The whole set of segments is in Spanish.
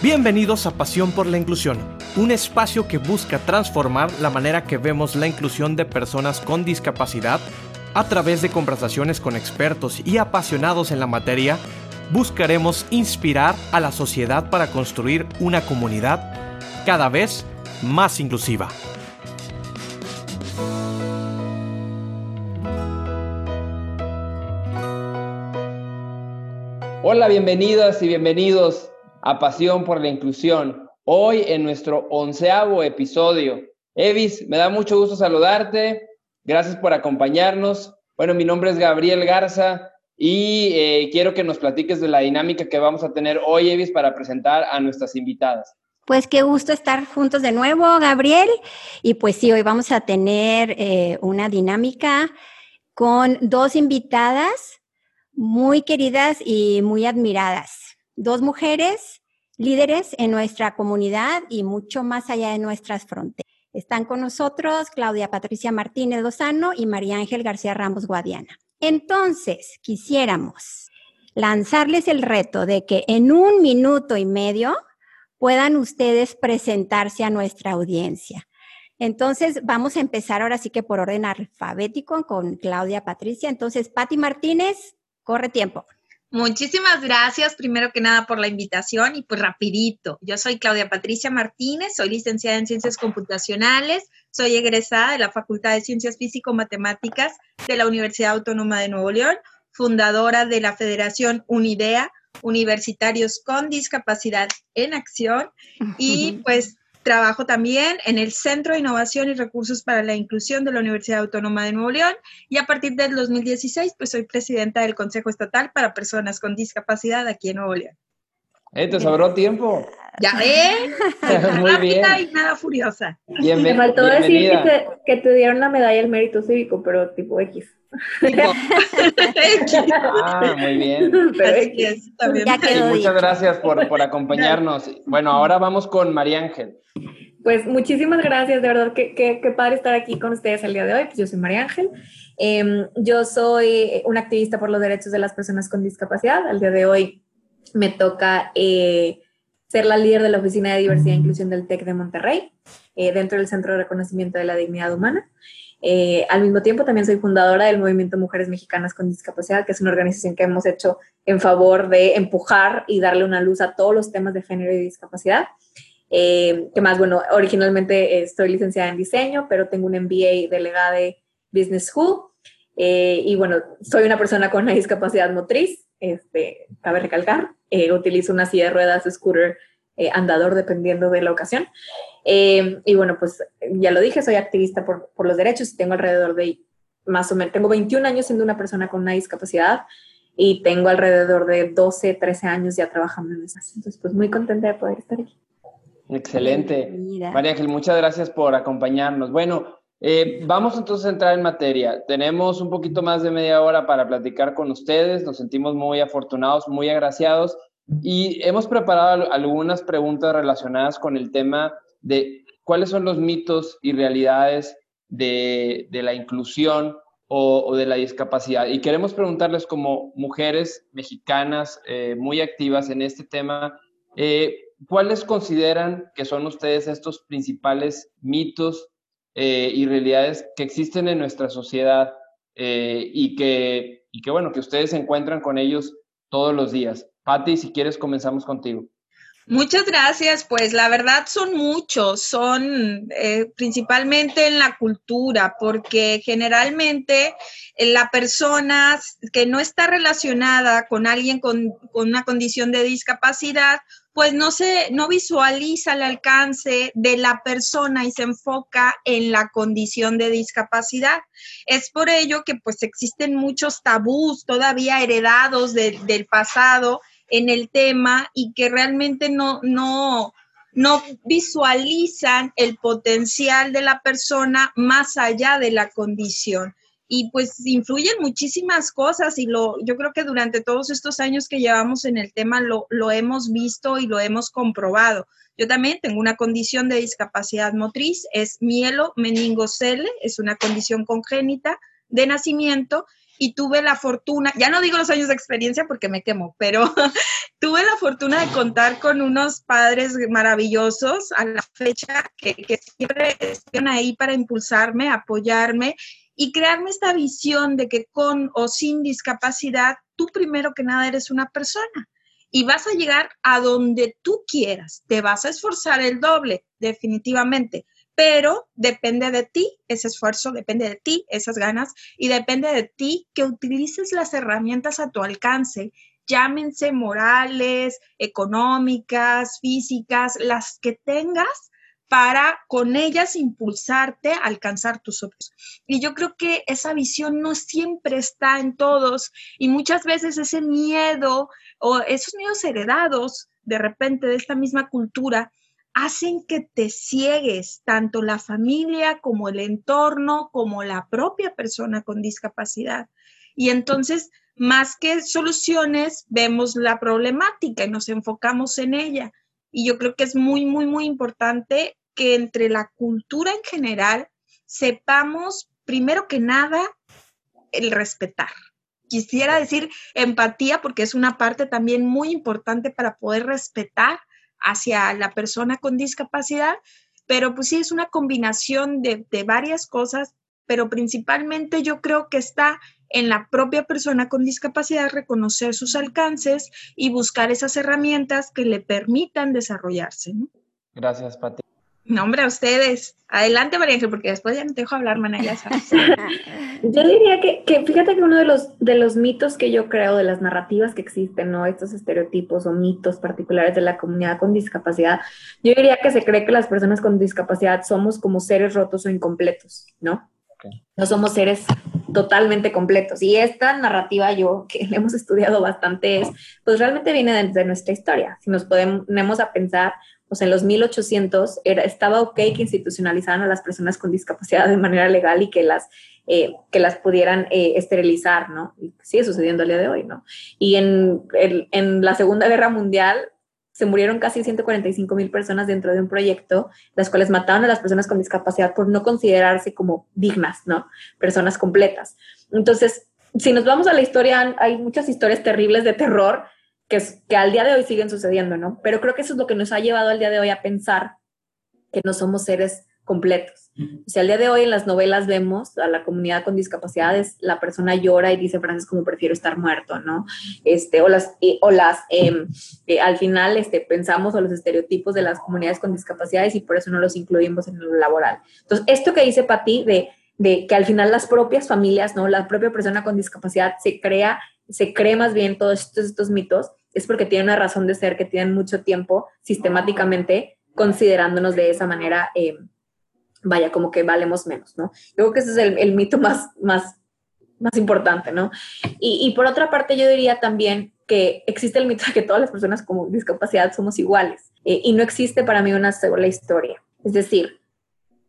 Bienvenidos a Pasión por la Inclusión, un espacio que busca transformar la manera que vemos la inclusión de personas con discapacidad a través de conversaciones con expertos y apasionados en la materia. Buscaremos inspirar a la sociedad para construir una comunidad cada vez más inclusiva. Hola, bienvenidas y bienvenidos a Pasión por la Inclusión. Hoy en nuestro onceavo episodio. Evis, me da mucho gusto saludarte. Gracias por acompañarnos. Bueno, mi nombre es Gabriel Garza y eh, quiero que nos platiques de la dinámica que vamos a tener hoy, Evis, para presentar a nuestras invitadas. Pues qué gusto estar juntos de nuevo, Gabriel. Y pues sí, hoy vamos a tener eh, una dinámica con dos invitadas muy queridas y muy admiradas dos mujeres líderes en nuestra comunidad y mucho más allá de nuestras fronteras. Están con nosotros Claudia Patricia Martínez Lozano y María Ángel García Ramos Guadiana. Entonces, quisiéramos lanzarles el reto de que en un minuto y medio puedan ustedes presentarse a nuestra audiencia. Entonces, vamos a empezar ahora sí que por orden alfabético con Claudia Patricia. Entonces, Patti Martínez, corre tiempo. Muchísimas gracias, primero que nada, por la invitación y pues rapidito. Yo soy Claudia Patricia Martínez, soy licenciada en Ciencias Computacionales, soy egresada de la Facultad de Ciencias Físico-Matemáticas de la Universidad Autónoma de Nuevo León, fundadora de la Federación Unidea, Universitarios con Discapacidad en Acción y pues Trabajo también en el Centro de Innovación y Recursos para la Inclusión de la Universidad Autónoma de Nuevo León y a partir del 2016 pues soy presidenta del Consejo Estatal para Personas con Discapacidad aquí en Nuevo León. Eh, te sobró tiempo. Ya ven, Muy bien. y nada furiosa. Me faltó decir que te, que te dieron la medalla del mérito cívico, pero tipo X. Tipo. Ah, muy bien. Pero X. Ya Y muchas dicho. gracias por, por acompañarnos. Bueno, ahora vamos con María Ángel. Pues muchísimas gracias, de verdad, que, que, que padre estar aquí con ustedes el día de hoy. Pues yo soy María Ángel. Em, yo soy una activista por los derechos de las personas con discapacidad. Al día de hoy me toca eh, ser la líder de la Oficina de Diversidad e Inclusión del TEC de Monterrey, eh, dentro del Centro de Reconocimiento de la Dignidad Humana. Eh, al mismo tiempo, también soy fundadora del Movimiento Mujeres Mexicanas con Discapacidad, que es una organización que hemos hecho en favor de empujar y darle una luz a todos los temas de género y discapacidad. Eh, que más, bueno, originalmente estoy licenciada en diseño, pero tengo un MBA de Legade Business School. Eh, y bueno, soy una persona con una discapacidad motriz, este, cabe recalcar. Eh, utilizo una silla de ruedas, scooter, eh, andador, dependiendo de la ocasión. Eh, y bueno, pues ya lo dije, soy activista por, por los derechos y tengo alrededor de más o menos, tengo 21 años siendo una persona con una discapacidad y tengo alrededor de 12, 13 años ya trabajando en esas. Entonces, pues muy contenta de poder estar aquí. Excelente. Bienvenida. María Ángel, muchas gracias por acompañarnos. Bueno, eh, vamos entonces a entrar en materia. Tenemos un poquito más de media hora para platicar con ustedes. Nos sentimos muy afortunados, muy agraciados y hemos preparado al- algunas preguntas relacionadas con el tema de cuáles son los mitos y realidades de, de la inclusión o, o de la discapacidad. Y queremos preguntarles como mujeres mexicanas eh, muy activas en este tema, eh, ¿cuáles consideran que son ustedes estos principales mitos eh, y realidades que existen en nuestra sociedad eh, y, que, y que, bueno, que ustedes se encuentran con ellos todos los días? Patti, si quieres, comenzamos contigo. Muchas gracias. Pues la verdad son muchos, son eh, principalmente en la cultura, porque generalmente la persona que no está relacionada con alguien con, con una condición de discapacidad, pues no se, no visualiza el alcance de la persona y se enfoca en la condición de discapacidad. Es por ello que pues existen muchos tabús todavía heredados de- del pasado en el tema y que realmente no, no, no visualizan el potencial de la persona más allá de la condición. Y pues influyen muchísimas cosas y lo, yo creo que durante todos estos años que llevamos en el tema lo, lo hemos visto y lo hemos comprobado. Yo también tengo una condición de discapacidad motriz, es mielo meningocele, es una condición congénita de nacimiento y tuve la fortuna, ya no digo los años de experiencia porque me quemo, pero tuve la fortuna de contar con unos padres maravillosos a la fecha que, que siempre están ahí para impulsarme, apoyarme y crearme esta visión de que con o sin discapacidad, tú primero que nada eres una persona y vas a llegar a donde tú quieras. Te vas a esforzar el doble, definitivamente, pero depende de ti ese esfuerzo, depende de ti esas ganas y depende de ti que utilices las herramientas a tu alcance, llámense morales, económicas, físicas, las que tengas para con ellas impulsarte a alcanzar tus objetivos. Y yo creo que esa visión no siempre está en todos y muchas veces ese miedo o esos miedos heredados de repente de esta misma cultura hacen que te ciegues tanto la familia como el entorno, como la propia persona con discapacidad. Y entonces, más que soluciones, vemos la problemática y nos enfocamos en ella. Y yo creo que es muy, muy, muy importante que entre la cultura en general sepamos, primero que nada, el respetar. Quisiera decir empatía porque es una parte también muy importante para poder respetar hacia la persona con discapacidad, pero pues sí es una combinación de, de varias cosas, pero principalmente yo creo que está en la propia persona con discapacidad reconocer sus alcances y buscar esas herramientas que le permitan desarrollarse. Gracias, Pati. No, hombre, a ustedes. Adelante, María Ángel, porque después ya no te dejo hablar, mana, ya sabes. yo diría que, que, fíjate que uno de los, de los mitos que yo creo, de las narrativas que existen, ¿no? Estos estereotipos o mitos particulares de la comunidad con discapacidad, yo diría que se cree que las personas con discapacidad somos como seres rotos o incompletos, ¿no? No somos seres totalmente completos. Y esta narrativa yo, que hemos estudiado bastante, es, pues realmente viene de, de nuestra historia. Si nos ponemos a pensar, pues en los 1800 era, estaba ok que institucionalizaran a las personas con discapacidad de manera legal y que las, eh, que las pudieran eh, esterilizar, ¿no? Y sigue sucediendo al día de hoy, ¿no? Y en, en la Segunda Guerra Mundial se murieron casi 145 mil personas dentro de un proyecto, las cuales mataban a las personas con discapacidad por no considerarse como dignas, ¿no? Personas completas. Entonces, si nos vamos a la historia, hay muchas historias terribles de terror que, que al día de hoy siguen sucediendo, ¿no? Pero creo que eso es lo que nos ha llevado al día de hoy a pensar que no somos seres completos. O sea, al día de hoy en las novelas vemos a la comunidad con discapacidades, la persona llora y dice frases como prefiero estar muerto, ¿no? Este, o las, o las em, eh, al final este, pensamos o los estereotipos de las comunidades con discapacidades y por eso no los incluimos en lo laboral. Entonces, esto que dice Pati de, de que al final las propias familias, ¿no? La propia persona con discapacidad se crea, se cree más bien todos estos, estos mitos, es porque tiene una razón de ser que tienen mucho tiempo sistemáticamente considerándonos de esa manera, eh, vaya, como que valemos menos, ¿no? Yo creo que ese es el, mito más, más, más importante, ¿no? Y, por otra parte, yo diría también que existe el mito de que todas las personas con discapacidad somos iguales eh, y no existe para mí una sola historia. Es decir,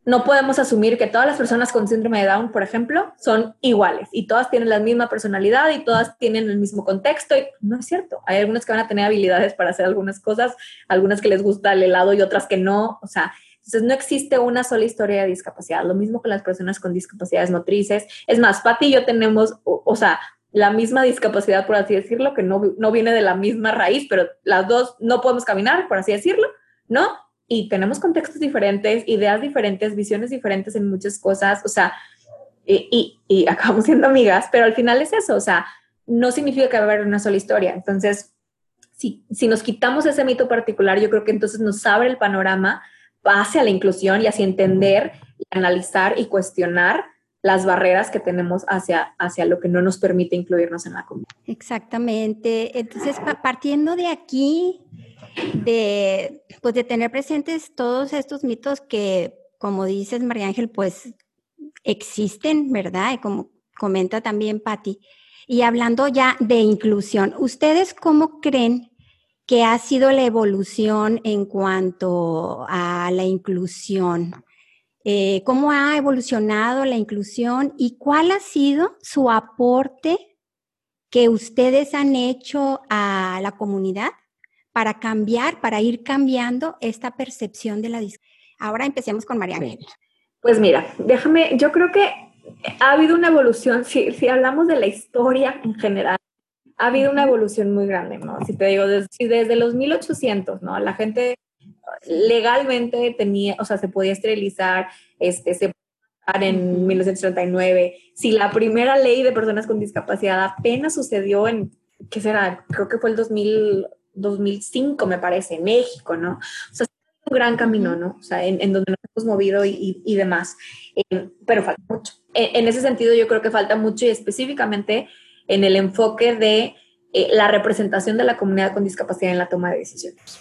no podemos asumir que todas las personas con síndrome de Down, por ejemplo, son iguales y todas tienen la misma personalidad y todas tienen el mismo contexto. No es cierto. Hay algunas que van a tener habilidades para hacer algunas cosas, algunas que les gusta el helado y otras que no. O sea, entonces no existe una sola historia de discapacidad. Lo mismo con las personas con discapacidades motrices. Es más, Pati y yo tenemos, o, sea, la misma discapacidad, por así decirlo, que no, no viene de la misma raíz, pero las dos no podemos caminar, por así decirlo, ¿no? Y tenemos contextos diferentes, ideas diferentes, visiones diferentes en muchas cosas, o sea, y, y, acabamos siendo amigas, pero al final es eso, o sea, no significa que va a haber una sola historia. Entonces, si, si nos quitamos ese mito particular, yo creo que entonces nos abre el panorama hacia la inclusión y hacia entender, analizar y cuestionar las barreras que tenemos hacia, hacia lo que no nos permite incluirnos en la comunidad. Exactamente. Entonces, partiendo de aquí, de, pues de tener presentes todos estos mitos que, como dices, María Ángel, pues existen, ¿verdad? Y como comenta también Patti. Y hablando ya de inclusión, ¿ustedes cómo creen que ha sido la evolución en cuanto a la inclusión? Eh, ¿Cómo ha evolucionado la inclusión y cuál ha sido su aporte que ustedes han hecho a la comunidad para cambiar, para ir cambiando esta percepción de la discapacidad. Ahora empecemos con María Ángel. Pues mira, déjame, yo creo que ha habido una evolución, si, si hablamos de la historia en general, ha habido una evolución muy grande, ¿no? Si te digo, desde, desde los 1800, ¿no? La gente legalmente tenía, o sea, se podía esterilizar, este, se en 1939. Si la primera ley de personas con discapacidad apenas sucedió en, ¿qué será? Creo que fue el 2000, 2005, me parece, en México, ¿no? O sea, es un gran camino, ¿no? O sea, en, donde nos hemos movido y, y, demás. Eh, pero falta mucho. En, ese sentido, yo creo que falta mucho y específicamente en el enfoque de eh, la representación de la comunidad con discapacidad en la toma de decisiones.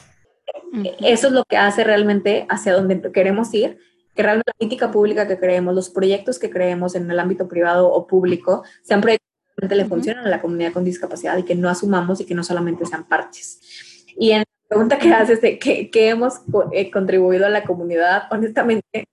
Eso es lo que hace realmente hacia donde queremos ir que realmente la política pública que creemos, los proyectos que creemos en el ámbito privado o público, sean proyectos realmente le funcionan a la comunidad con discapacidad y que no asumamos y que no solamente sean parches. Y en la pregunta que haces de qué, hemos eh, contribuido a la comunidad, honestamente,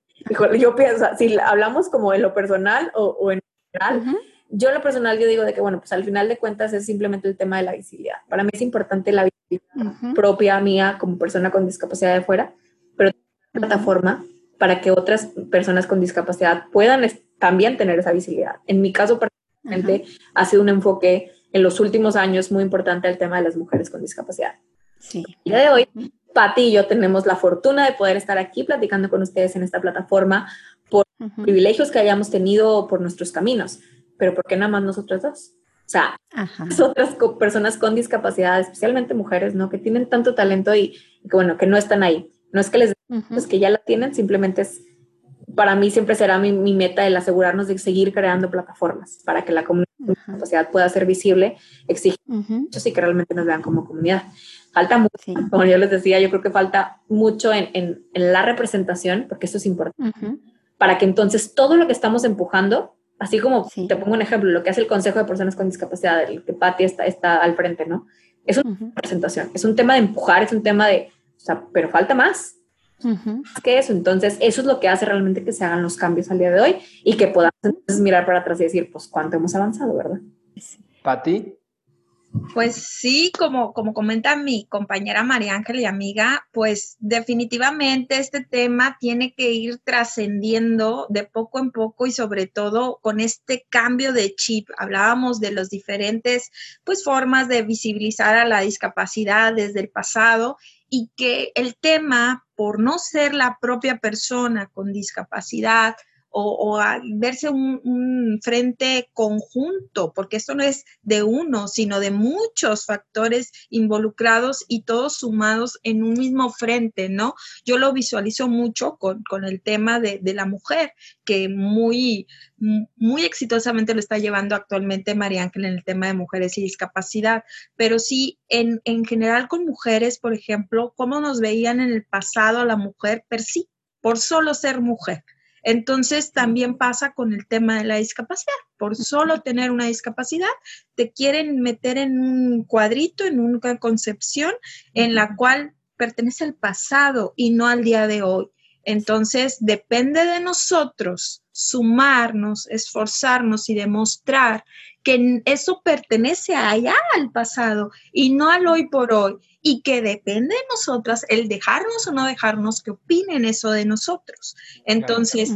yo pienso, si hablamos como en lo personal o, en general, yo en lo personal yo digo de que, bueno, pues al final de cuentas es simplemente el tema de la visibilidad. Para mí es importante la visibilidad propia mía como persona con discapacidad de fuera, pero plataforma para que otras personas con discapacidad puedan también tener esa visibilidad. En mi caso, particularmente, ha sido un enfoque en los últimos años muy importante al tema de las mujeres con discapacidad. Sí. El día de hoy, Patti y yo tenemos la fortuna de poder estar aquí platicando con ustedes en esta plataforma por privilegios que hayamos tenido por nuestros caminos, pero ¿por qué nada más nosotras dos? O sea, las otras personas con discapacidad, especialmente mujeres, ¿no? Que tienen tanto talento y, y que, bueno, que no están ahí. No es que les pues que ya la tienen, simplemente es, para mí siempre será mi, meta el asegurarnos de seguir creando plataformas para que la comunidad pueda ser visible, exige mucho y que realmente nos vean como comunidad. Falta mucho, como yo les decía, yo creo que falta mucho en, en, la representación, porque eso es importante, para que entonces todo lo que estamos empujando, así como te pongo un ejemplo, lo que hace el Consejo de Personas con Discapacidad, el que Patti está, está al frente, ¿no? Es una representación, es un tema de empujar, es un tema de o sea, pero falta más. Que eso, entonces eso es lo que hace realmente que se hagan los cambios al día de hoy y que podamos mirar para atrás y decir, pues cuánto hemos avanzado, ¿verdad? Pati. Pues sí, como, como comenta mi compañera María Ángel y amiga, pues definitivamente este tema tiene que ir trascendiendo de poco en poco y sobre todo con este cambio de chip. Hablábamos de las diferentes pues formas de visibilizar a la discapacidad desde el pasado y que el tema, por no ser la propia persona con discapacidad, o, verse un, frente conjunto, porque esto no es de uno, sino de muchos factores involucrados y todos sumados en un mismo frente, ¿no? Yo lo visualizo mucho con, el tema de, la mujer, que muy, muy exitosamente lo está llevando actualmente María Ángel en el tema de mujeres y discapacidad, pero sí en, en general con mujeres, por ejemplo, cómo nos veían en el pasado a la mujer per sí, por solo ser mujer entonces también pasa con el tema de la discapacidad. Por solo tener una discapacidad, te quieren meter en un cuadrito, en una concepción en la cual pertenece al pasado y no al día de hoy. Entonces, depende de nosotros sumarnos, esforzarnos y demostrar que eso pertenece allá al pasado y no al hoy por hoy y que depende de nosotras el dejarnos o no dejarnos que opinen eso de nosotros. Entonces,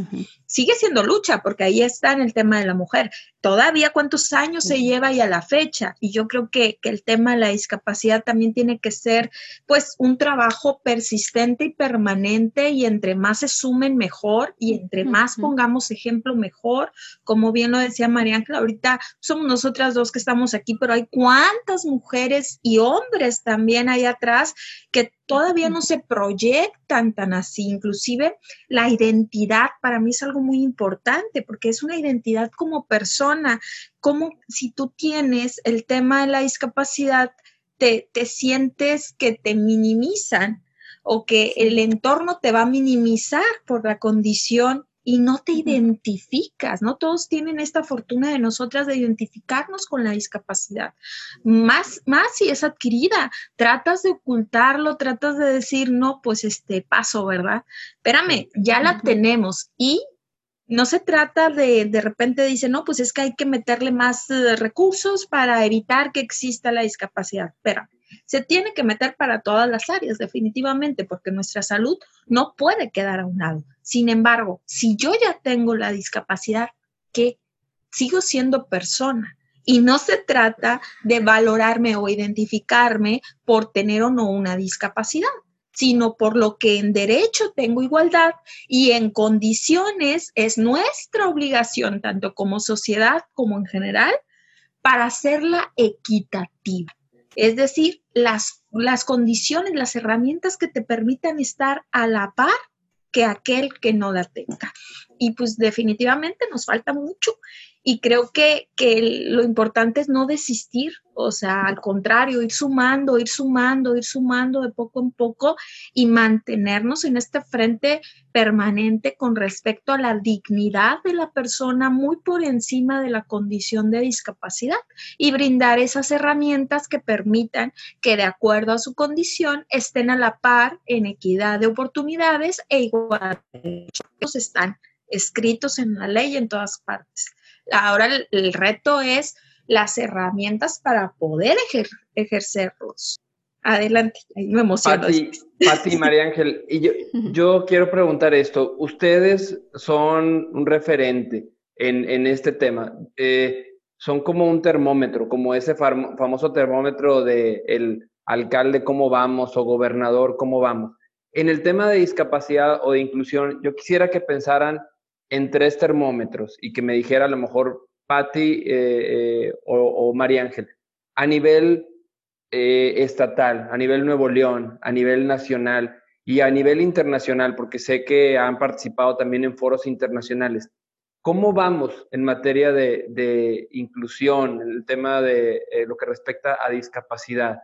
sigue siendo lucha porque ahí está en el tema de la mujer. Todavía cuántos años se lleva y a la fecha. Y yo creo que, que, el tema de la discapacidad también tiene que ser pues un trabajo persistente y permanente y entre más se sumen mejor y entre más pongamos ejemplo mejor. Como bien lo decía María Ángela, ahorita somos nosotras dos que estamos aquí, pero hay cuántas mujeres y hombres también hay atrás que todavía no se proyectan tan así. Inclusive la identidad para mí es algo muy importante porque es una identidad como persona, como si tú tienes el tema de la discapacidad, te, te sientes que te minimizan o que el entorno te va a minimizar por la condición y no te identificas, ¿no? Todos tienen esta fortuna de nosotras de identificarnos con la discapacidad. Más, más si es adquirida, tratas de ocultarlo, tratas de decir, no, pues este paso, ¿verdad? Espérame, ya la tenemos y no se trata de de repente dice, no, pues es que hay que meterle más eh, recursos para evitar que exista la discapacidad. Espérame se tiene que meter para todas las áreas, definitivamente, porque nuestra salud no puede quedar a un lado. Sin embargo, si yo ya tengo la discapacidad, que sigo siendo persona Y no se trata de valorarme o identificarme por tener o no una discapacidad, sino por lo que en derecho tengo igualdad y en condiciones es nuestra obligación, tanto como sociedad como en general, para hacerla equitativa. Es decir, las, las condiciones, las herramientas que te permitan estar a la par que aquel que no la tenga. Y pues definitivamente nos falta mucho y creo que, que, lo importante es no desistir, o sea, al contrario, ir sumando, ir sumando, ir sumando de poco en poco y mantenernos en este frente permanente con respecto a la dignidad de la persona muy por encima de la condición de discapacidad y brindar esas herramientas que permitan que de acuerdo a su condición estén a la par en equidad de oportunidades e igualdad de Están escritos en la ley en todas partes. Ahora el, reto es las herramientas para poder ejercerlos. Adelante, me emociono. Pati, María Ángel, y yo, yo, quiero preguntar esto. Ustedes son un referente en, en este tema. Eh, son como un termómetro, como ese famoso termómetro de el alcalde cómo vamos o gobernador cómo vamos. En el tema de discapacidad o de inclusión, yo quisiera que pensaran en tres termómetros y que me dijera a lo mejor Patti eh, eh, o, María Ángel, a nivel eh, estatal, a nivel Nuevo León, a nivel nacional y a nivel internacional, porque sé que han participado también en foros internacionales. ¿Cómo vamos en materia de, inclusión, en el tema de lo que respecta a discapacidad?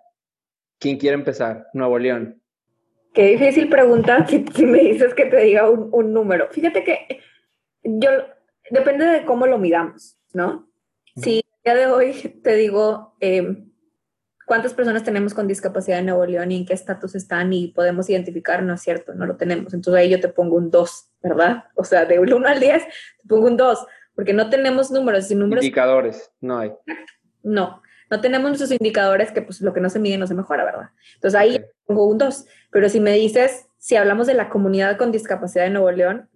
¿Quién quiere empezar? Nuevo León. Qué difícil pregunta si, me dices que te diga un, un número. Fíjate que yo, depende de cómo lo midamos, ¿no? Si el día de hoy te digo em, cuántas personas tenemos con discapacidad en Nuevo León y en qué estatus están y podemos identificar, no es cierto, no lo tenemos. Entonces ahí yo te pongo un 2, ¿verdad? O sea, de 1 al 10 te pongo un 2, porque no tenemos números. números indicadores, no hay. No, no tenemos nuestros indicadores que pues lo que no se mide no se mejora, ¿verdad? Entonces ahí pongo un 2. Pero si me dices, si hablamos de la comunidad con discapacidad de Nuevo León,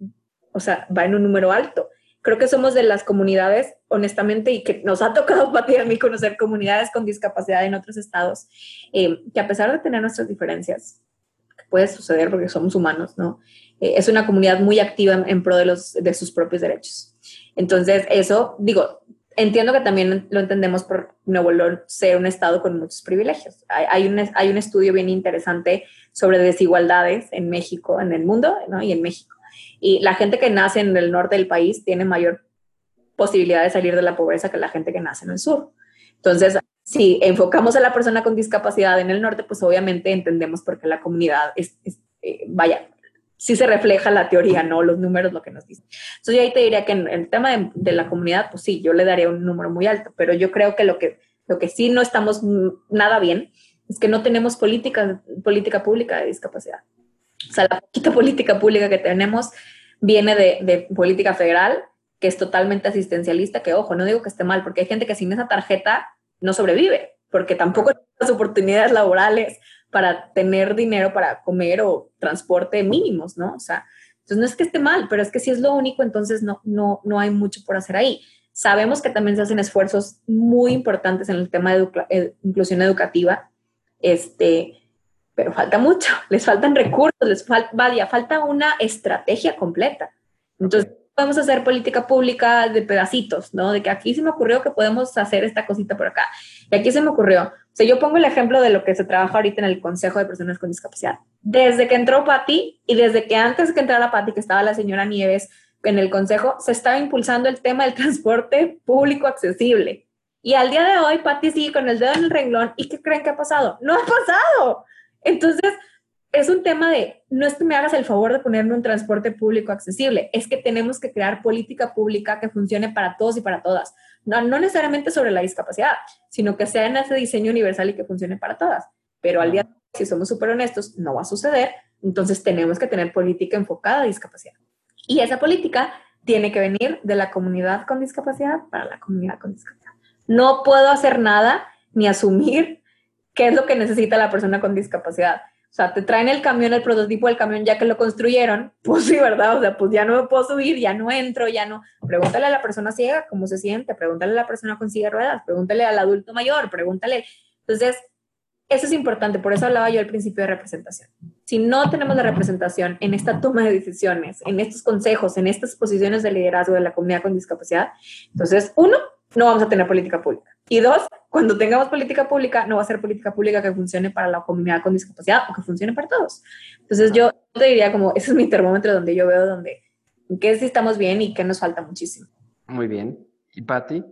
o sea, va en un número alto. Creo que somos de las comunidades, honestamente, y que nos ha tocado para ti a mí conocer comunidades con discapacidad en otros estados, eh, que a pesar de tener nuestras diferencias, que puede suceder porque somos humanos, ¿no? Eh, es una comunidad muy activa en, pro de, los, de sus propios derechos. Entonces, eso, digo, entiendo que también lo entendemos por Nuevo León ser un estado con muchos privilegios. Hay, hay, un, hay un estudio bien interesante sobre desigualdades en México, en el mundo, ¿no? Y en México y la gente que nace en el norte del país tiene mayor posibilidad de salir de la pobreza que la gente que nace en el sur. Entonces, si enfocamos a la persona con discapacidad en el norte, pues obviamente entendemos por qué la comunidad es, eh, vaya, sí se refleja la teoría, no los números, lo que nos dicen. Entonces, yo ahí te diría que en el tema de, la comunidad, pues sí, yo le daría un número muy alto, pero yo creo que lo que, lo que sí no estamos nada bien es que no tenemos política, política pública de discapacidad. O sea, la poquita política pública que tenemos viene de, política federal, que es totalmente asistencialista, que ojo, no digo que esté mal, porque hay gente que sin esa tarjeta no sobrevive, porque tampoco tiene las oportunidades laborales para tener dinero para comer o transporte mínimos, ¿no? O sea, entonces no es que esté mal, pero es que si es lo único, entonces no, no, no hay mucho por hacer ahí. Sabemos que también se hacen esfuerzos muy importantes en el tema de inclusión educativa, este, pero falta mucho, les faltan recursos, les falta, vaya, falta una estrategia completa. Entonces, podemos hacer política pública de pedacitos, ¿no? De que aquí se me ocurrió que podemos hacer esta cosita por acá. Y aquí se me ocurrió. O sea, yo pongo el ejemplo de lo que se trabaja ahorita en el Consejo de Personas con Discapacidad. Desde que entró Patti y desde que antes de que entrara Patti, que estaba la señora Nieves en el Consejo, se estaba impulsando el tema del transporte público accesible. Y al día de hoy, Patti sigue con el dedo en el renglón. ¿Y qué creen que ha pasado? No ha pasado. Entonces, es un tema de, no es que me hagas el favor de ponerme un transporte público accesible, es que tenemos que crear política pública que funcione para todos y para todas. No, no necesariamente sobre la discapacidad, sino que sea en ese diseño universal y que funcione para todas. Pero al día de hoy, si somos súper honestos, no va a suceder. Entonces tenemos que tener política enfocada a discapacidad. Y esa política tiene que venir de la comunidad con discapacidad para la comunidad con discapacidad. No puedo hacer nada ni asumir qué es lo que necesita la persona con discapacidad. O sea, te traen el camión, el prototipo del camión ya que lo construyeron, pues sí, ¿verdad? O sea, pues ya no me puedo subir, ya no entro, ya no. Pregúntale a la persona ciega cómo se siente, pregúntale a la persona con silla de ruedas, pregúntale al adulto mayor, pregúntale. Entonces, eso es importante, por eso hablaba yo al principio de representación. Si no tenemos la representación en esta toma de decisiones, en estos consejos, en estas posiciones de liderazgo de la comunidad con discapacidad, entonces, uno, no vamos a tener política pública. Y dos, cuando tengamos política pública, no va a ser política pública que funcione para la comunidad con discapacidad o que funcione para todos. Entonces, yo te diría como, ese es mi termómetro donde yo veo donde, qué sí estamos bien y qué nos falta muchísimo. Muy bien. ¿Y Patti?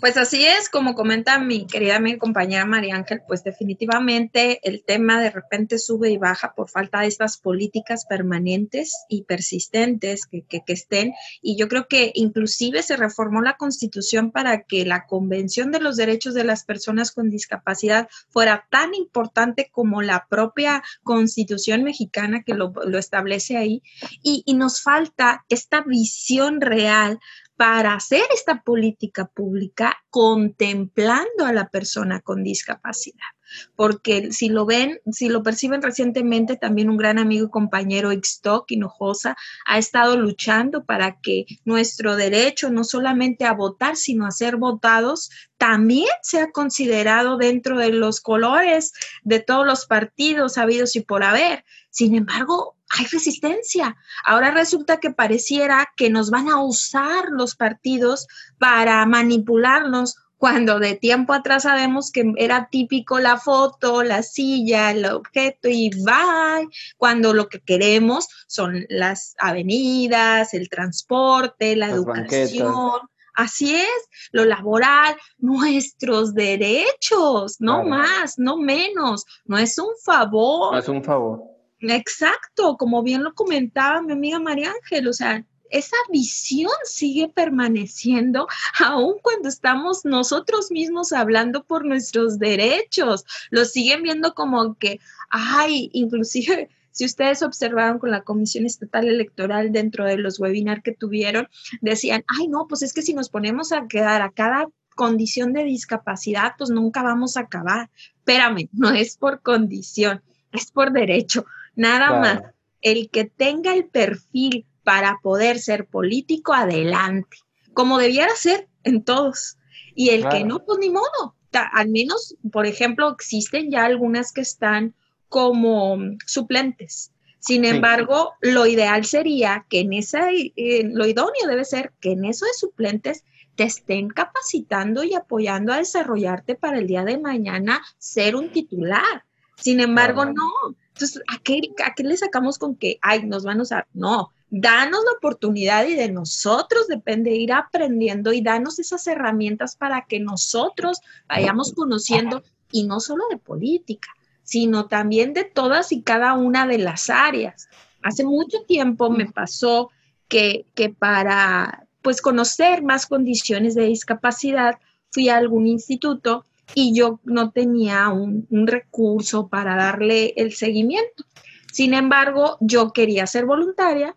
Pues así es, como comenta mi querida mi compañera María Ángel, pues definitivamente el tema de repente sube y baja por falta de estas políticas permanentes y persistentes que, que, estén. Y yo creo que inclusive se reformó la constitución para que la Convención de los Derechos de las Personas con Discapacidad fuera tan importante como la propia constitución mexicana que lo, lo establece ahí. Y, y nos falta esta visión real para hacer esta política pública contemplando a la persona con discapacidad. Porque si lo ven, si lo perciben recientemente, también un gran amigo y compañero Ixtoc Hinojosa ha estado luchando para que nuestro derecho no solamente a votar, sino a ser votados, también sea considerado dentro de los colores de todos los partidos habidos y por haber. Sin embargo, hay resistencia. Ahora resulta que pareciera que nos van a usar los partidos para manipularnos cuando de tiempo atrás sabemos que era típico la foto, la silla, el objeto y bye, cuando lo que queremos son las avenidas, el transporte, la educación. Así es, lo laboral, nuestros derechos, no más, no menos, no es un favor. No es un favor. Exacto, como bien lo comentaba mi amiga María Ángel, o sea, esa visión sigue permaneciendo aun cuando estamos nosotros mismos hablando por nuestros derechos. Lo siguen viendo como que, ay, inclusive si ustedes observaron con la Comisión Estatal Electoral dentro de los webinars que tuvieron, decían, ay, no, pues es que si nos ponemos a quedar a cada condición de discapacidad, pues nunca vamos a acabar. Espérame, no es por condición, es por derecho. Nada más, el que tenga el perfil para poder ser político, adelante, como debiera ser en todos. Y el que no, pues ni modo. Al menos, por ejemplo, existen ya algunas que están como suplentes. Sin embargo, lo ideal sería que en esa, eh, lo idóneo debe ser que en eso de suplentes te estén capacitando y apoyando a desarrollarte para el día de mañana ser un titular. Sin embargo, no. Entonces, ¿a qué, ¿a qué le sacamos con que, ay, nos van a usar? No, danos la oportunidad y de nosotros depende ir aprendiendo y danos esas herramientas para que nosotros vayamos conociendo y no solo de política, sino también de todas y cada una de las áreas. Hace mucho tiempo me pasó que, que para pues conocer más condiciones de discapacidad fui a algún instituto y yo no tenía un, recurso para darle el seguimiento. Sin embargo, yo quería ser voluntaria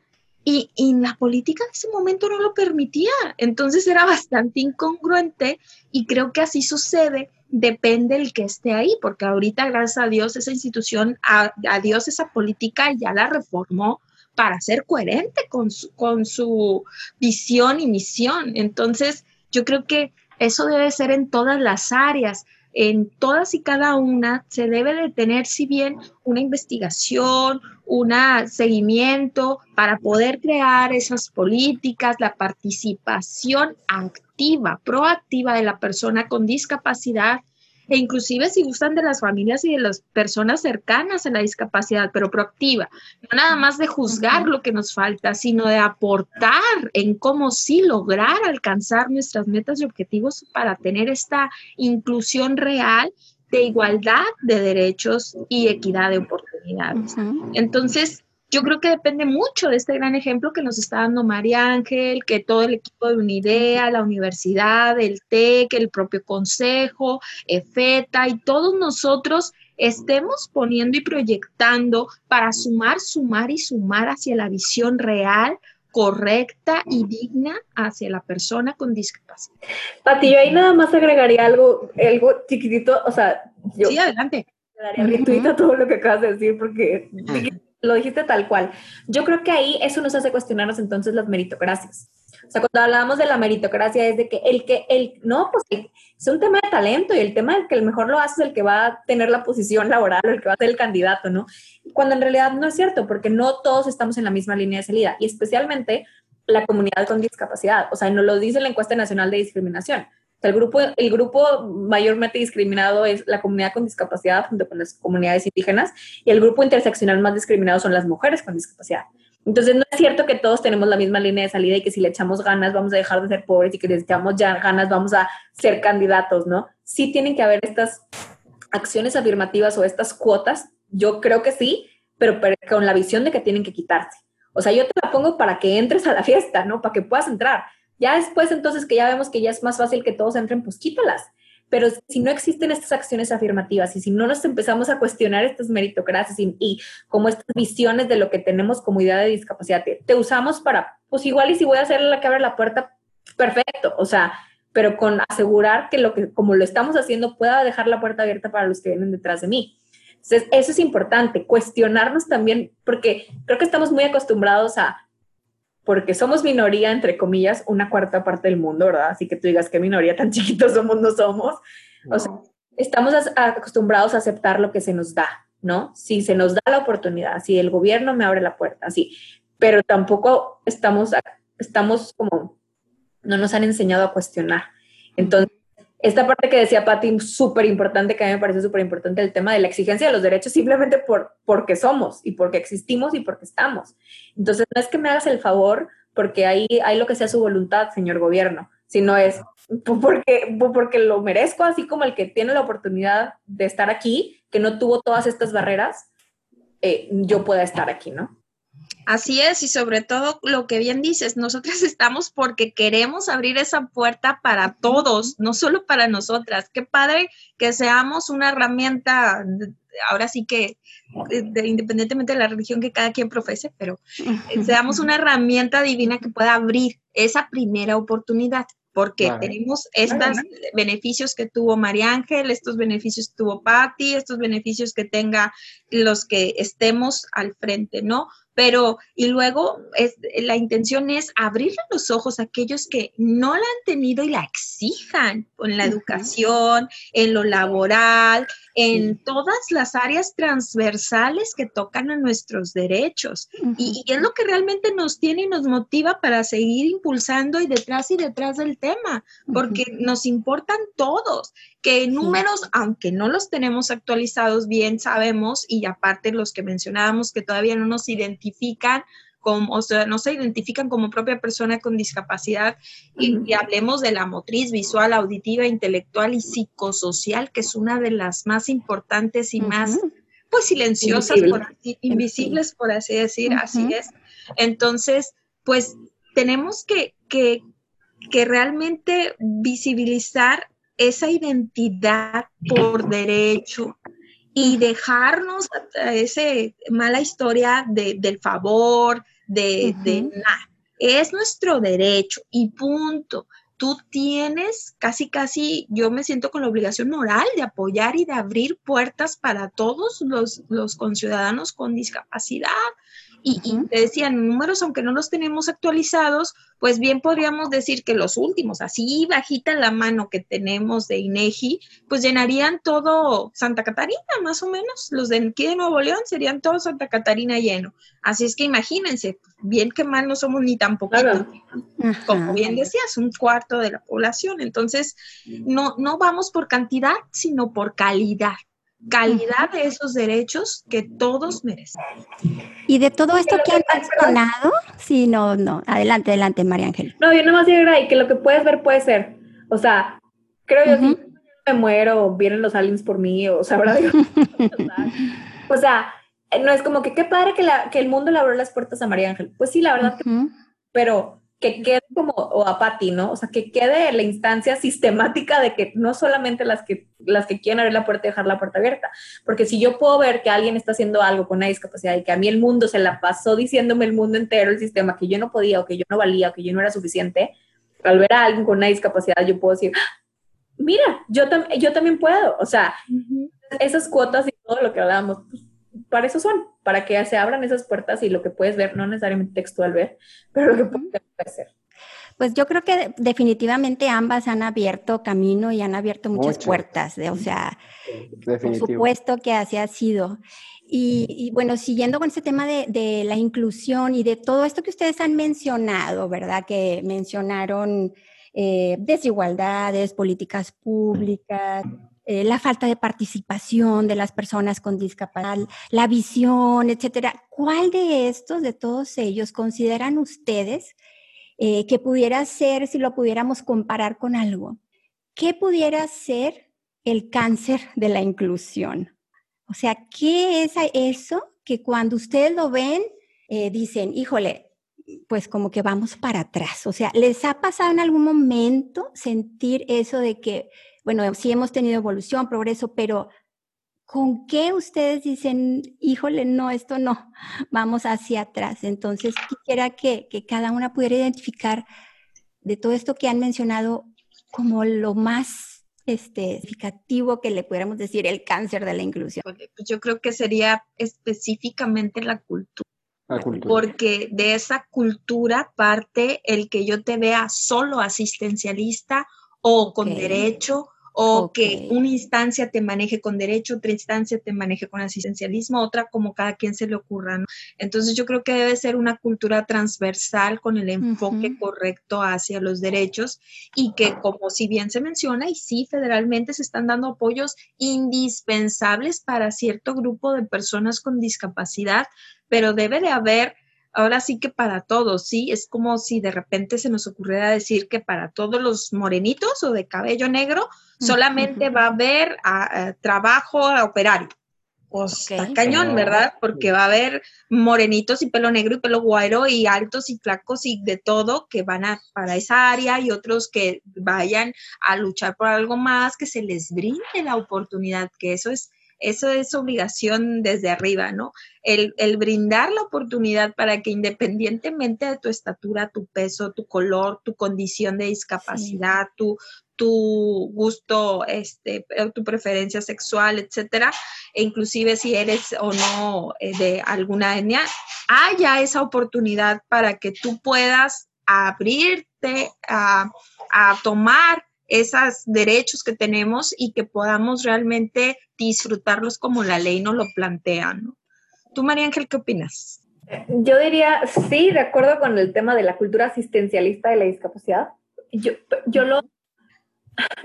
y, y, la política en ese momento no lo permitía. Entonces era bastante incongruente y creo que así sucede. Depende el que esté ahí, porque ahorita, gracias a Dios, esa institución, a, a Dios, esa política ya la reformó para ser coherente con su, con su visión y misión. Entonces, yo creo que eso debe ser en todas las áreas. En todas y cada una se debe de tener, si bien una investigación, un seguimiento para poder crear esas políticas, la participación activa, proactiva de la persona con discapacidad e inclusive si gustan de las familias y de las personas cercanas a la discapacidad, pero proactiva, no nada más de juzgar lo que nos falta, sino de aportar en cómo sí lograr alcanzar nuestras metas y objetivos para tener esta inclusión real de igualdad de derechos y equidad de oportunidades. Entonces, yo creo que depende mucho de este gran ejemplo que nos está dando María Ángel, que todo el equipo de Unidea, la universidad, el TEC, el propio consejo, EFETA y todos nosotros estemos poniendo y proyectando para sumar, sumar y sumar hacia la visión real, correcta y digna hacia la persona con discapacidad. Pati, yo ahí nada más agregaría algo, algo chiquitito, o sea, yo, sí, adelante daría todo lo que acabas de decir porque lo dijiste tal cual. Yo creo que ahí eso nos hace cuestionarnos entonces las meritocracias. O sea, cuando hablamos de la meritocracia es de que el que, el, no, pues es un tema de talento y el tema del que el mejor lo hace es el que va a tener la posición laboral o el que va a ser el candidato, ¿no? Cuando en realidad no es cierto, porque no todos estamos en la misma línea de salida y especialmente la comunidad con discapacidad. O sea, nos lo dice la encuesta nacional de discriminación. El grupo, el grupo mayormente discriminado es la comunidad con discapacidad junto con las comunidades indígenas y el grupo interseccional más discriminado son las mujeres con discapacidad. Entonces, no es cierto que todos tenemos la misma línea de salida y que si le echamos ganas vamos a dejar de ser pobres y que le echamos ya ganas vamos a ser candidatos, ¿no? Sí tienen que haber estas acciones afirmativas o estas cuotas, yo creo que sí, pero con la visión de que tienen que quitarse. O sea, yo te la pongo para que entres a la fiesta, ¿no? Para que puedas entrar. Ya después, entonces, que ya vemos que ya es más fácil que todos entren, pues quítalas. Pero si no existen estas acciones afirmativas y si no nos empezamos a cuestionar estas meritocracias y, como estas visiones de lo que tenemos como idea de discapacidad, te, usamos para, pues igual y si voy a hacer la que abre la puerta, perfecto, o sea, pero con asegurar que lo que, como lo estamos haciendo, pueda dejar la puerta abierta para los que vienen detrás de mí. Entonces, eso es importante, cuestionarnos también, porque creo que estamos muy acostumbrados a, porque somos minoría, entre comillas, una cuarta parte del mundo, ¿verdad? Así que tú digas qué minoría tan chiquitos somos, no somos. O sea, estamos acostumbrados a aceptar lo que se nos da, ¿no? Si se nos da la oportunidad, si el gobierno me abre la puerta, sí, pero tampoco estamos, estamos como, no nos han enseñado a cuestionar. Entonces, esta parte que decía Patti, súper importante, que a mí me parece súper importante, el tema de la exigencia de los derechos simplemente por, porque somos y porque existimos y porque estamos. Entonces, no es que me hagas el favor porque ahí hay lo que sea su voluntad, señor gobierno, sino es porque, porque lo merezco, así como el que tiene la oportunidad de estar aquí, que no tuvo todas estas barreras, eh, yo pueda estar aquí, ¿no? Así es, y sobre todo lo que bien dices, nosotras estamos porque queremos abrir esa puerta para todos, no solo para nosotras. Qué padre que seamos una herramienta, ahora sí que independientemente de la religión que cada quien profese, pero eh, seamos una herramienta divina que pueda abrir esa primera oportunidad porque tenemos estos beneficios que tuvo María Ángel, estos beneficios que tuvo Patti, estos beneficios que tenga los que estemos al frente, ¿no? Pero y luego es, la intención es abrirle los ojos a aquellos que no la han tenido y la exijan en la educación, en lo laboral, en todas las áreas transversales que tocan a nuestros derechos. y, es lo que realmente nos tiene y nos motiva para seguir impulsando y detrás y detrás del tema, porque nos importan todos que números, aunque no los tenemos actualizados bien, sabemos, y aparte los que mencionábamos que todavía no nos identifican como, o sea, no se identifican como propia persona con discapacidad, y, hablemos de la motriz visual, auditiva, intelectual y psicosocial, que es una de las más importantes y más, pues, silenciosas, por invisibles, por así decir, así es. Entonces, pues, tenemos que, que, que realmente visibilizar esa identidad por derecho y dejarnos esa mala historia del favor, de, nada. Es nuestro derecho y punto. Tú tienes casi, casi, yo me siento con la obligación moral de apoyar y de abrir puertas para todos los, los conciudadanos con discapacidad. Y, te decían números, aunque no los tenemos actualizados, pues bien podríamos decir que los últimos, así bajita la mano que tenemos de INEGI, pues llenarían todo Santa Catarina, más o menos. Los de aquí de Nuevo León serían todo Santa Catarina lleno. Así es que imagínense, bien que mal no somos ni tampoco, como bien decías, un cuarto de la población. Entonces, no, no vamos por cantidad, sino por calidad calidad de esos derechos que todos merecen. Y de todo esto que han mencionado, sí, no, no, adelante, adelante, María Ángel. No, yo nomás digo y que lo que puedes ver puede ser, o sea, creo yo que me muero, vienen los aliens por mí, o sea, ¿verdad? o sea, no es como que qué padre que, la, que el mundo le abrió las puertas a María Ángel. Pues sí, la verdad, pero que quede como, o a Patti, ¿no? O sea, que quede la instancia sistemática de que no solamente las que, las que quieren abrir la puerta y dejar la puerta abierta, porque si yo puedo ver que alguien está haciendo algo con una discapacidad y que a mí el mundo se la pasó diciéndome el mundo entero, el sistema, que yo no podía o que yo no valía o que yo no era suficiente, al ver a alguien con una discapacidad yo puedo decir, ah, mira, yo, yo también puedo, o sea, esas cuotas y todo todo lo que hablábamos, pues, para eso son, para que se abran esas puertas y lo que puedes ver, no necesariamente textual ver, pero lo que puedes ser. Pues yo creo que definitivamente ambas han abierto camino y han abierto muchas puertas, o sea, por supuesto que así ha sido. Y, bueno, siguiendo con este tema de, la inclusión y de todo esto que ustedes han mencionado, ¿verdad? Que mencionaron eh, desigualdades, políticas públicas, eh, la falta de participación de las personas con discapacidad, la visión, etcétera. ¿Cuál de estos, de todos ellos, consideran ustedes eh, que pudiera ser, si lo pudiéramos comparar con algo, qué pudiera ser el cáncer de la inclusión? O sea, ¿qué es eso que cuando ustedes lo ven, eh, dicen, híjole, pues como que vamos para atrás? O sea, ¿les ha pasado en algún momento sentir eso de que, bueno, sí hemos tenido evolución, progreso, pero ¿con qué ustedes dicen, híjole, no, esto no, vamos hacia atrás? Entonces, quisiera que, cada una pudiera identificar de todo esto que han mencionado como lo más este, significativo que le pudiéramos decir el cáncer de la inclusión. Pues yo creo que sería específicamente la cultura. La cultura. Porque de esa cultura parte el que yo te vea solo asistencialista o con derecho o que una instancia te maneje con derecho, otra instancia te maneje con asistencialismo, otra como cada quien se le ocurra. ¿no? Entonces yo creo que debe ser una cultura transversal con el enfoque correcto hacia los derechos y que como si bien se menciona, y sí, federalmente se están dando apoyos indispensables para cierto grupo de personas con discapacidad, pero debe de haber ahora sí que para todos, ¿sí? Es como si de repente se nos ocurriera decir que para todos los morenitos o de cabello negro solamente va a haber a, trabajo operario. Pues cañón, ¿verdad? Porque va a haber morenitos y pelo negro y pelo guairo y altos y flacos y de todo que van a para esa área y otros que vayan a luchar por algo más, que se les brinde la oportunidad, que eso es eso es obligación desde arriba, ¿no? El, brindar la oportunidad para que independientemente de tu estatura, tu peso, tu color, tu condición de discapacidad, tu, tu gusto, este, tu preferencia sexual, etcétera, e inclusive si eres o no eh, de alguna etnia, haya esa oportunidad para que tú puedas abrirte a, a tomar esos derechos que tenemos y que podamos realmente disfrutarlos como la ley nos lo plantea. ¿no? ¿Tú, María Ángel, qué opinas? Yo diría, sí, de acuerdo con el tema de la cultura asistencialista de la discapacidad. Yo, yo, lo,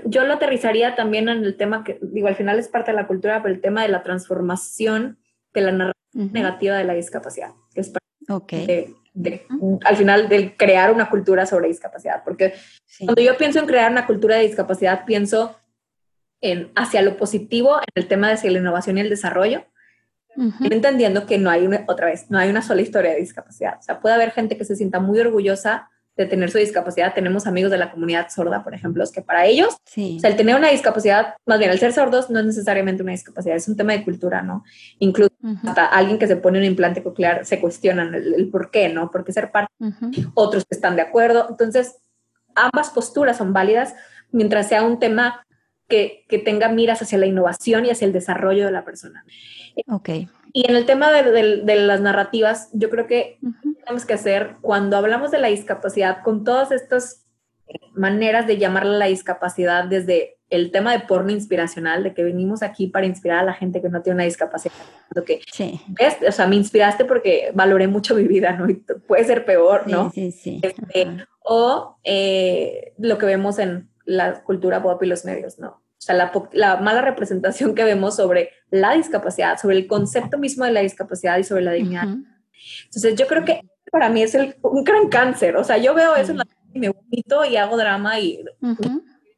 yo lo aterrizaría también en el tema que, digo, al final es parte de la cultura, pero el tema de la transformación de la narrativa negativa de la discapacidad, que es parte al final de crear una cultura sobre discapacidad, porque cuando yo pienso en crear una cultura de discapacidad, pienso en hacia lo positivo en el tema de la innovación y el desarrollo, entendiendo que no hay una, otra vez, no hay una sola historia de discapacidad. O sea, puede haber gente que se sienta muy orgullosa de tener su discapacidad. Tenemos amigos de la comunidad sorda, por ejemplo, es que para ellos, o sea, el tener una discapacidad, más bien el ser sordos no es necesariamente una discapacidad, es un tema de cultura, ¿no? Incluso hasta alguien que se pone un implante coclear se cuestionan el, por qué, ¿no? ¿Por qué ser parte? Otros que están de acuerdo. Entonces, ambas posturas son válidas mientras sea un tema que, que tenga miras hacia la innovación y hacia el desarrollo de la persona. Ok. Y en el tema de, de, las narrativas, yo creo que tenemos que hacer cuando hablamos de la discapacidad con todas estas maneras de llamarla la discapacidad desde el tema de porno inspiracional, de que venimos aquí para inspirar a la gente que no tiene una discapacidad. Lo que, sí. ¿ves? O sea, me inspiraste porque valoré mucho mi vida, ¿no? Y puede ser peor, ¿no? Sí, sí, este, o eh, lo que vemos en la cultura pop y los medios, ¿no? O sea, la, mala representación que vemos sobre la discapacidad, sobre el concepto mismo de la discapacidad y sobre la dignidad. Entonces, yo creo que para mí es un gran cáncer. O sea, yo veo eso en la y me vomito y hago drama y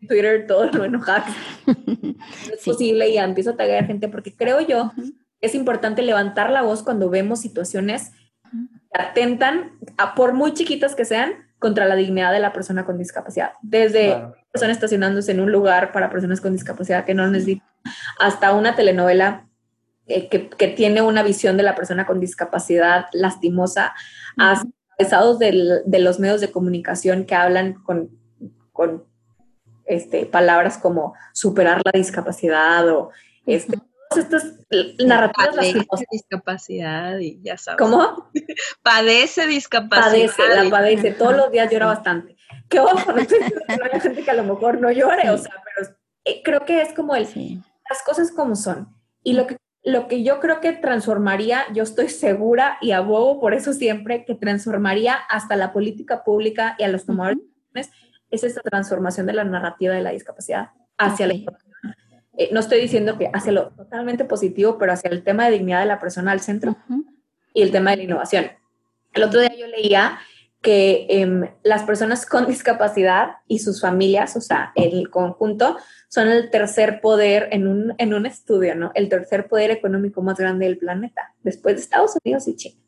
Twitter todo lo enojado. es posible y ya empiezo a tagar gente porque creo yo es importante levantar la voz cuando vemos situaciones que atentan, a, por muy chiquitas que sean, contra la dignidad de la persona con discapacidad. Desde estacionándose en un lugar para personas con discapacidad que no necesitan, hasta una telenovela eh, que, que, tiene una visión de la persona con discapacidad lastimosa, hasta pesados de los medios de comunicación que hablan con, con este, palabras como superar la discapacidad o este, estas narrativas Padece discapacidad y ya sabes. ¿Cómo? Padece discapacidad. Padece, la padece. Todos los días llora bastante. Que ojo, no estoy diciendo que no haya gente que a lo mejor no llore, o sea, pero eh, creo que es como el, las cosas como son. Y lo que, lo que yo creo que transformaría, yo estoy segura y abogo por eso siempre, que transformaría hasta la política pública y a los tomadores de decisiones, es esta transformación de la narrativa de la discapacidad hacia la eh, no estoy diciendo que hacia lo totalmente positivo, pero hacia el tema de dignidad de la persona al centro y el tema de la innovación. El otro día yo leía que em, las personas con discapacidad y sus familias, o sea, el conjunto, son el tercer poder en un, en un estudio, ¿no? El tercer poder económico más grande del planeta, después de Estados Unidos y China.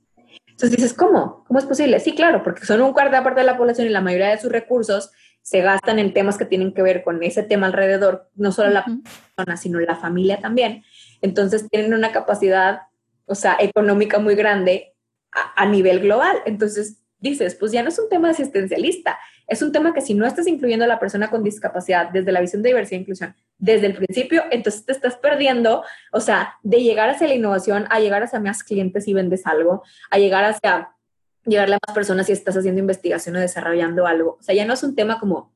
Entonces dices, ¿cómo? ¿Cómo es posible? Sí, claro, porque son un cuarto de parte de la población y la mayoría de sus recursos se gastan en temas que tienen que ver con ese tema alrededor, no solo la persona, sino la familia también. Entonces tienen una capacidad, o sea, económica muy grande a, nivel global. Entonces dices, pues ya no es un tema asistencialista, es un tema que si no estás incluyendo a la persona con discapacidad desde la visión de diversidad e inclusión, desde el principio, entonces te estás perdiendo, o sea, de llegar hacia la innovación, a llegar hacia más clientes y vendes algo, a llegar hacia llegarle a más personas si estás haciendo investigación o desarrollando algo. O sea, ya no es un tema como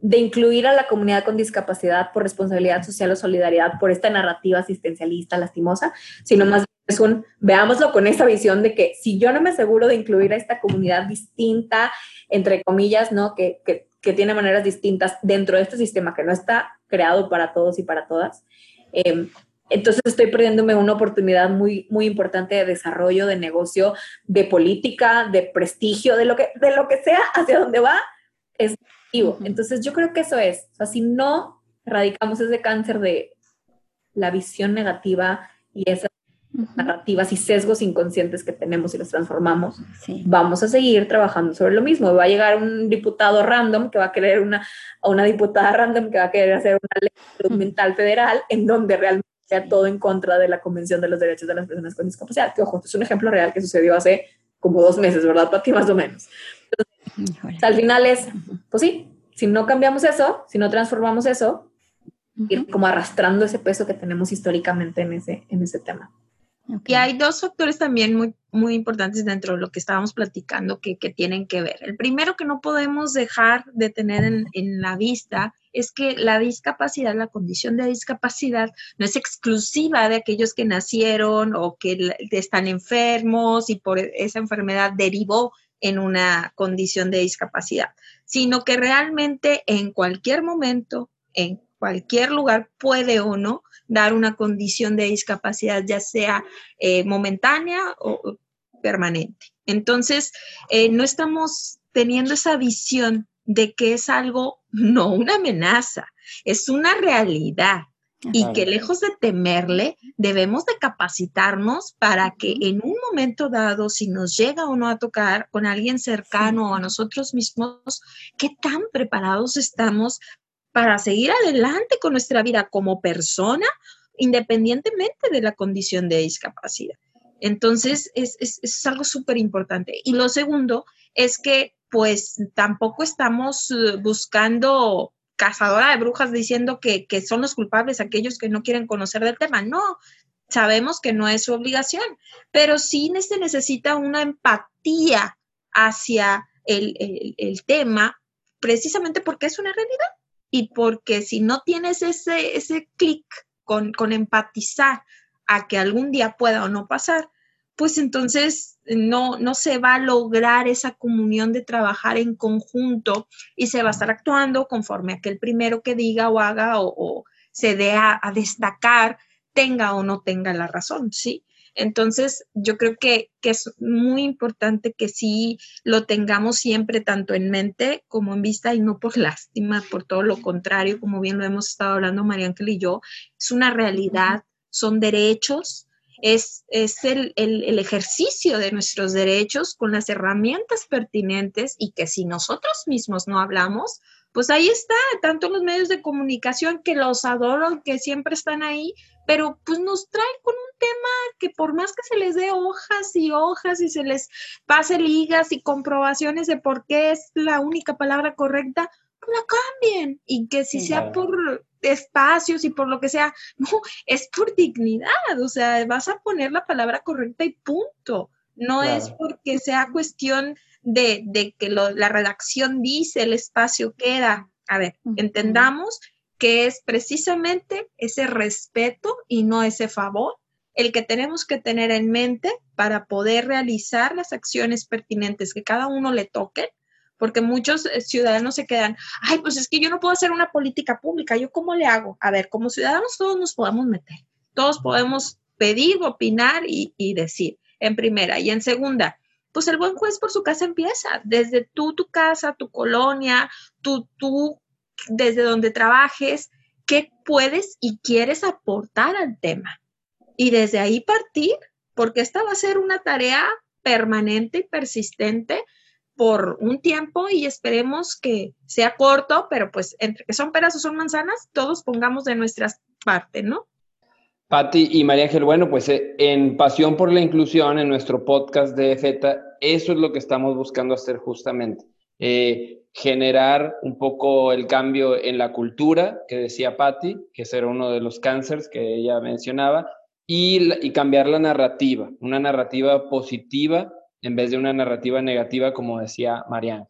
de incluir a la comunidad con discapacidad por responsabilidad social o solidaridad por esta narrativa asistencialista lastimosa, sino más es un, veámoslo con esa visión de que si yo no me aseguro de incluir a esta comunidad distinta, entre comillas, ¿no? Que, que, tiene maneras distintas dentro de este sistema que no está creado para todos y para todas, eh, entonces estoy perdiéndome una oportunidad muy, muy importante de desarrollo, de negocio, de política, de prestigio, de lo que, de lo que sea hacia donde va, es Entonces yo creo que eso es. O sea, si no erradicamos ese cáncer de la visión negativa y esas narrativas y sesgos inconscientes que tenemos y los transformamos, vamos a seguir trabajando sobre lo mismo. Va a llegar un diputado random que va a querer una, o una diputada random que va a querer hacer una ley mental federal en donde realmente sea todo en contra de la Convención de los Derechos de las Personas con Discapacidad, que ojo, es un ejemplo real que sucedió hace como dos meses, ¿verdad, Pati? Más o menos. Al final es, pues sí, si no cambiamos eso, si no transformamos eso, ir como arrastrando ese peso que tenemos históricamente en ese, en ese tema. Y hay dos factores también muy, muy importantes dentro de lo que estábamos platicando que, que tienen que ver. El primero que no podemos dejar de tener en, en, la vista es que la discapacidad, la condición de discapacidad, no es exclusiva de aquellos que nacieron o que están enfermos y por esa enfermedad derivó en una condición de discapacidad, sino que realmente en cualquier momento, en cualquier lugar puede o no dar una condición de discapacidad, ya sea eh, momentánea o permanente. Entonces, eh, no estamos teniendo esa visión de que es algo, no una amenaza, es una realidad. Y que lejos de temerle, debemos de capacitarnos para que en un momento dado, si nos llega o no a tocar con alguien cercano o a nosotros mismos, qué tan preparados estamos para seguir adelante con nuestra vida como persona, independientemente de la condición de discapacidad. Entonces, es, es, algo súper importante. Y lo segundo es que, pues, tampoco estamos eh, buscando cazadora de brujas diciendo que, que son los culpables aquellos que no quieren conocer del tema. No, sabemos que no es su obligación, pero sí se necesita una empatía hacia el, el, tema precisamente porque es una realidad y porque si no tienes ese, ese clic con, con empatizar a que algún día pueda o no pasar, pues entonces no, no se va a lograr esa comunión de trabajar en conjunto y se va a estar actuando conforme a que el primero que diga o haga o, se dé a, a, destacar tenga o no tenga la razón, ¿sí? Entonces, yo creo que, es muy importante que sí lo tengamos siempre tanto en mente como en vista y no por lástima, por todo lo contrario, como bien lo hemos estado hablando María Ángel y yo, es una realidad, son derechos, es, es el, el, ejercicio de nuestros derechos con las herramientas pertinentes y que si nosotros mismos no hablamos, pues ahí está, tanto los medios de comunicación que los adoro, que siempre están ahí, pero pues nos traen con un tema que por más que se les dé hojas y hojas y se les pase ligas y comprobaciones de por qué es la única palabra correcta, pues la cambien. Y que si sea por espacios y por lo que sea, no, es por dignidad, o sea, vas a poner la palabra correcta y punto. No es porque sea cuestión de, de que la redacción dice, el espacio queda. A ver, entendamos que es precisamente ese respeto y no ese favor el que tenemos que tener en mente para poder realizar las acciones pertinentes que cada uno le toque, porque muchos eh, ciudadanos se quedan, ay, pues es que yo no puedo hacer una política pública, ¿yo cómo le hago? A ver, como ciudadanos todos nos podemos meter, todos podemos pedir, opinar y, y decir, en primera. Y en segunda, pues el buen juez por su casa empieza, desde tú, tu casa, tu colonia, tú, tú, desde donde trabajes, qué puedes y quieres aportar al tema y desde ahí partir, porque esta va a ser una tarea permanente y persistente por un tiempo y esperemos que sea corto, pero pues entre que son peras o son manzanas, todos pongamos de nuestra parte, ¿no? Patti y María Ángel, bueno, pues eh, en Pasión por la Inclusión, en nuestro podcast de FETA, eso es lo que estamos buscando hacer justamente. Eh, generar un poco el cambio en la cultura, que decía Patti, que ese era uno de los cánceres que ella mencionaba, y, cambiar la narrativa, una narrativa positiva en vez de una narrativa negativa, como decía María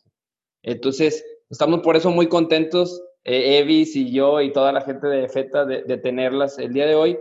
Entonces, estamos por eso muy contentos, eh, Evis y yo y toda la gente de FETA, de, tenerlas el día de hoy.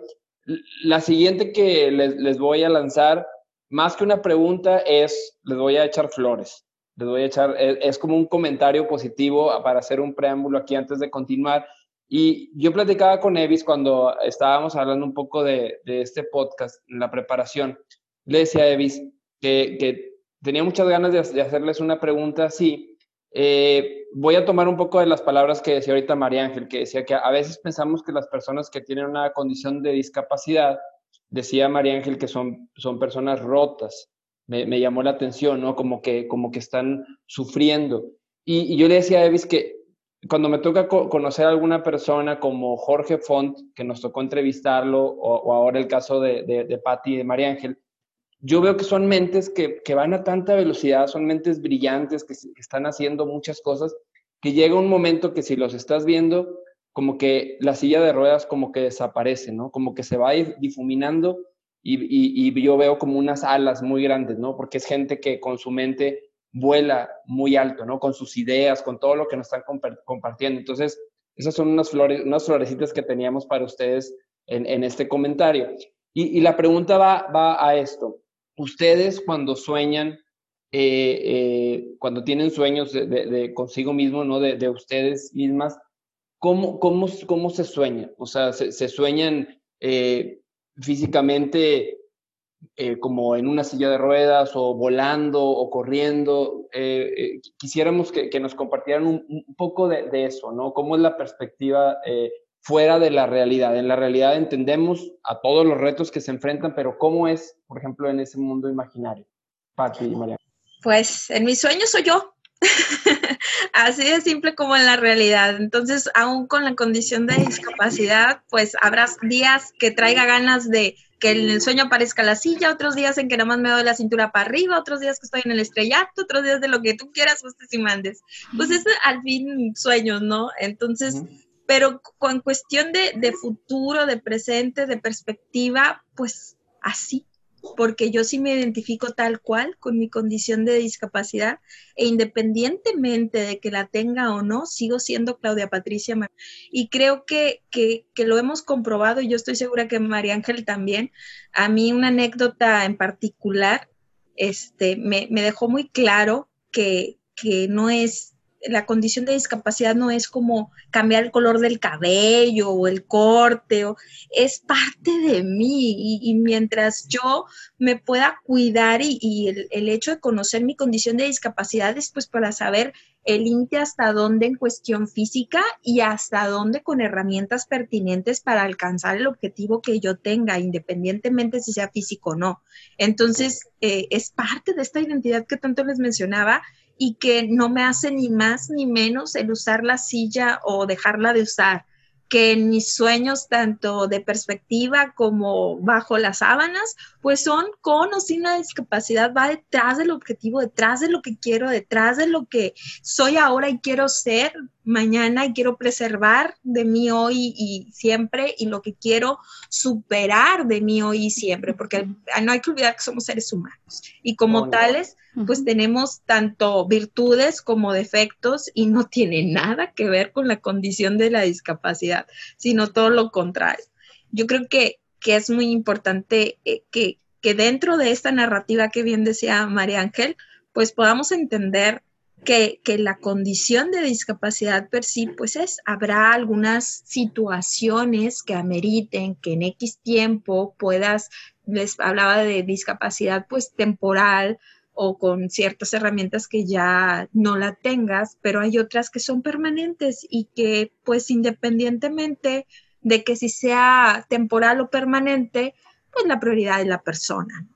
La siguiente que les, les, voy a lanzar, más que una pregunta, es, les voy a echar flores. Les voy a echar, es, como un comentario positivo para hacer un preámbulo aquí antes de continuar. Y yo platicaba con Evis cuando estábamos hablando un poco de, este podcast, la preparación. Le decía a Evis que, tenía muchas ganas de, hacerles una pregunta así. Eh, voy a tomar un poco de las palabras que decía ahorita María Ángel, que decía que a veces pensamos que las personas que tienen una condición de discapacidad, decía María Ángel que son, son personas rotas. Me, llamó la atención, ¿no? Como que, como que están sufriendo. Y, y yo le decía a Evis que cuando me toca conocer a alguna persona como Jorge Font, que nos tocó entrevistarlo, o, ahora el caso de, de, de Patti y de María Ángel, yo veo que son mentes que, que, van a tanta velocidad, son mentes brillantes, que, están haciendo muchas cosas, que llega un momento que si los estás viendo, como que la silla de ruedas como que desaparece, ¿no? Como que se va difuminando y, y, y yo veo como unas alas muy grandes, ¿no? Porque es gente que con su mente vuela muy alto, ¿no? Con sus ideas, con todo lo que nos están compartiendo. Entonces, esas son unas, flores, unas florecitas que teníamos para ustedes en, este comentario. Y, la pregunta va, va a esto. Ustedes cuando sueñan, eh, eh, cuando tienen sueños de, consigo mismo, ¿no? De, ustedes mismas, ¿cómo, cómo, cómo se sueñan? O sea, se, sueñan eh, físicamente como en una silla de ruedas o volando o corriendo. Quisiéramos que, nos compartieran un, poco de, eso, ¿no? ¿Cómo es la perspectiva fuera de la realidad? En la realidad entendemos a todos los retos que se enfrentan, pero ¿cómo es, por ejemplo, en ese mundo imaginario? Pati y María. Pues en mis sueños soy yo. Así de simple como en la realidad. Entonces, aún con la condición de discapacidad, pues habrá días que traiga ganas de que en el sueño aparezca la silla, otros días en que nada más me doy la cintura para arriba, otros días que estoy en el estrellato, otros días de lo que tú quieras, gustes y mandes. Pues es al fin sueños, ¿no? Entonces, pero con cuestión de, futuro, de presente, de perspectiva, pues así, porque yo sí me identifico tal cual con mi condición de discapacidad e independientemente de que la tenga o no, sigo siendo Claudia Patricia. Y creo que, que, lo hemos comprobado y yo estoy segura que María Ángel también. A mí una anécdota en particular este, me, me dejó muy claro que, que no es la condición de discapacidad no es como cambiar el color del cabello o el corte, o, es parte de mí y, mientras yo me pueda cuidar y, el, hecho de conocer mi condición de discapacidad es pues para saber el límite hasta dónde en cuestión física y hasta dónde con herramientas pertinentes para alcanzar el objetivo que yo tenga, independientemente si sea físico o no. Entonces, eh, es parte de esta identidad que tanto les mencionaba y que no me hace ni más ni menos el usar la silla o dejarla de usar. que en mis sueños, tanto de perspectiva como bajo las sábanas, pues son con o sin una discapacidad, va detrás del objetivo, detrás de lo que quiero, detrás de lo que soy ahora y quiero ser mañana y quiero preservar de mí hoy y siempre y lo que quiero superar de mí hoy y siempre, porque no hay que olvidar que somos seres humanos y como tales pues tenemos tanto virtudes como defectos y no tiene nada que ver con la condición de la discapacidad, sino todo lo contrario. Yo creo que, es muy importante eh, que, que dentro de esta narrativa que bien decía María Ángel, pues podamos entender que, que, la condición de discapacidad per sí, pues es, habrá algunas situaciones que ameriten que en X tiempo puedas, les hablaba de discapacidad pues temporal, o con ciertas herramientas que ya no la tengas, pero hay otras que son permanentes y que pues independientemente de que si sea temporal o permanente, pues la prioridad es la persona.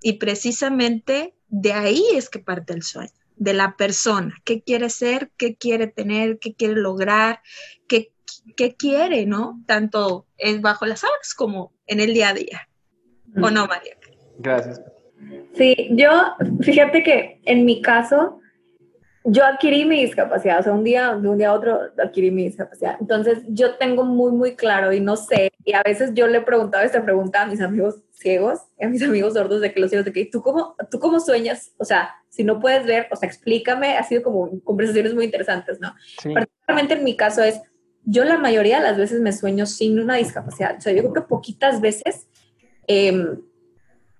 Y precisamente de ahí es que parte el sueño, de la persona, qué quiere ser, qué quiere tener, qué quiere lograr, qué, qué quiere, ¿no? Tanto es bajo las aguas como en el día a día. ¿O no, María? Gracias. Sí, yo, fíjate que en mi caso, yo adquirí mi discapacidad, o sea, un día, de un día a otro adquirí mi discapacidad. Entonces, yo tengo muy, muy claro y no sé, y a veces yo le preguntaba esta pregunta a mis amigos ciegos, a mis amigos sordos de que los ciegos, de que ¿tú cómo, tú cómo sueñas? O sea, si no puedes ver, o sea, explícame, ha sido como conversaciones muy interesantes, ¿no? Particularmente en mi caso es, yo la mayoría de las veces me sueño sin una discapacidad, o sea, yo creo que poquitas veces... Eh,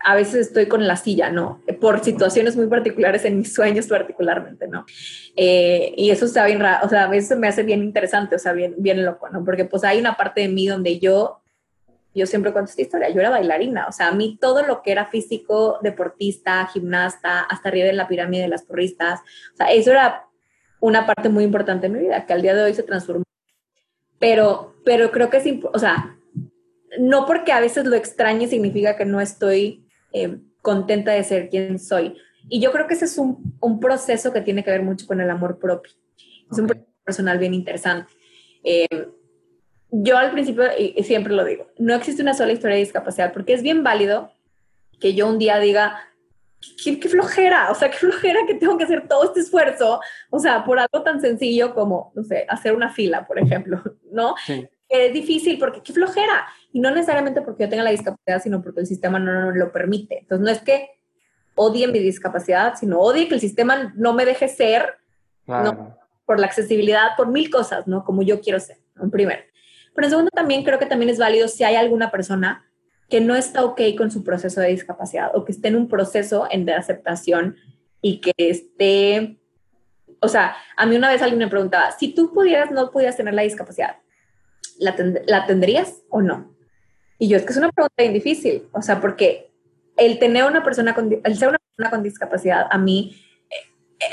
a veces estoy con la silla, ¿no? Por situaciones muy particulares en mis sueños particularmente, ¿no? Eh, y eso está bien raro, o sea, a veces me hace bien interesante, o sea, bien, bien loco, ¿no? Porque pues hay una parte de mí donde yo, yo siempre cuento esta historia, yo era bailarina, o sea, a mí todo lo que era físico, deportista, gimnasta, hasta arriba en la pirámide de las porristas, o sea, eso era una parte muy importante de mi vida, que al día de hoy se transformó. Pero, pero creo que es, o sea, no porque a veces lo extrañe significa que no estoy eh, contenta de ser quien soy. Y yo creo que ese es un, un, proceso que tiene que ver mucho con el amor propio. Es un proceso personal bien interesante. Eh, yo al principio, y siempre lo digo, no existe una sola historia de discapacidad, porque es bien válido que yo un día diga, qué, qué, flojera, o sea, qué flojera que tengo que hacer todo este esfuerzo, o sea, por algo tan sencillo como, no sé, hacer una fila, por ejemplo, ¿no? Sí es difícil porque qué flojera. Y no necesariamente porque yo tenga la discapacidad, sino porque el sistema no, lo permite. Entonces, no es que odie mi discapacidad, sino odie que el sistema no me deje ser, por la accesibilidad, por mil cosas, ¿no? Como yo quiero ser, en primero. Pero en segundo, también creo que también es válido si hay alguna persona que no está ok con su proceso de discapacidad o que esté en un proceso en de aceptación y que esté, o sea, a mí una vez alguien me preguntaba, si tú pudieras, no pudieras tener la discapacidad, ¿la, tendrías o no? Y yo es que es una pregunta bien difícil, o sea, porque el tener una persona con, el ser una persona con discapacidad, a mí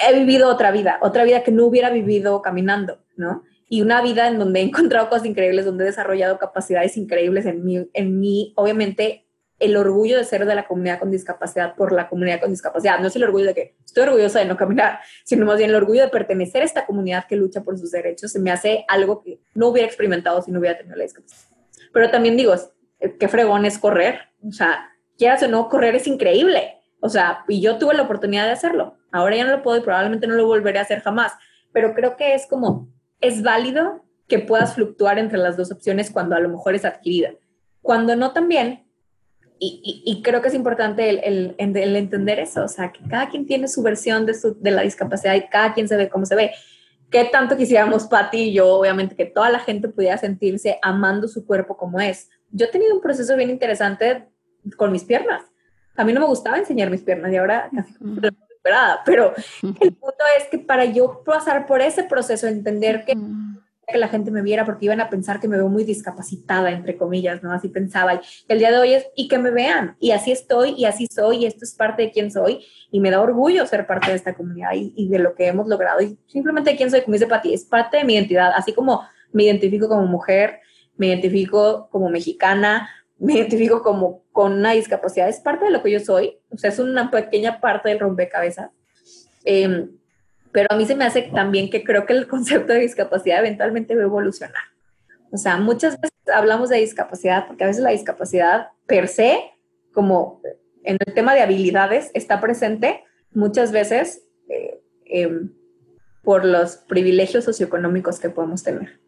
he vivido otra vida, otra vida que no hubiera vivido caminando, ¿no? Y una vida en donde he encontrado cosas increíbles, donde he desarrollado capacidades increíbles en mí, en mí obviamente el orgullo de ser de la comunidad con discapacidad por la comunidad con discapacidad. No es el orgullo de que estoy orgullosa de no caminar, sino más bien el orgullo de pertenecer a esta comunidad que lucha por sus derechos. Se me hace algo que no hubiera experimentado si no hubiera tenido la discapacidad. Pero también digo, qué fregón es correr. O sea, quieras o no, correr es increíble. O sea, y yo tuve la oportunidad de hacerlo. Ahora ya no lo puedo y probablemente no lo volveré a hacer jamás. Pero creo que es como, es válido que puedas fluctuar entre las dos opciones cuando a lo mejor es adquirida. Cuando no también, y, creo que es importante el, entender eso, o sea, que cada quien tiene su versión de, su, de la discapacidad y cada quien se ve como se ve. ¿Qué tanto quisiéramos, Pati y yo, obviamente, que toda la gente pudiera sentirse amando su cuerpo como es? Yo he tenido un proceso bien interesante con mis piernas. A mí no me gustaba enseñar mis piernas y ahora casi como pero el punto es que para yo pasar por ese proceso, entender que que la gente me viera porque iban a pensar que me veo muy discapacitada, entre comillas, ¿no? Así pensaba. Y el día de hoy es, y que me vean, y así estoy, y así soy, y esto es parte de quién soy, y me da orgullo ser parte de esta comunidad y, de lo que hemos logrado. Y simplemente quién soy, como dice Pati, es parte de mi identidad, así como me identifico como mujer, me identifico como mexicana, me identifico como con una discapacidad, es parte de lo que yo soy, o sea, es una pequeña parte del rompecabezas. Eh, pero a mí se me hace también que creo que el concepto de discapacidad eventualmente va a evolucionar. O sea, muchas veces hablamos de discapacidad porque a veces la discapacidad per se, como en el tema de habilidades, está presente muchas veces eh, em, por los privilegios socioeconómicos que podemos tener.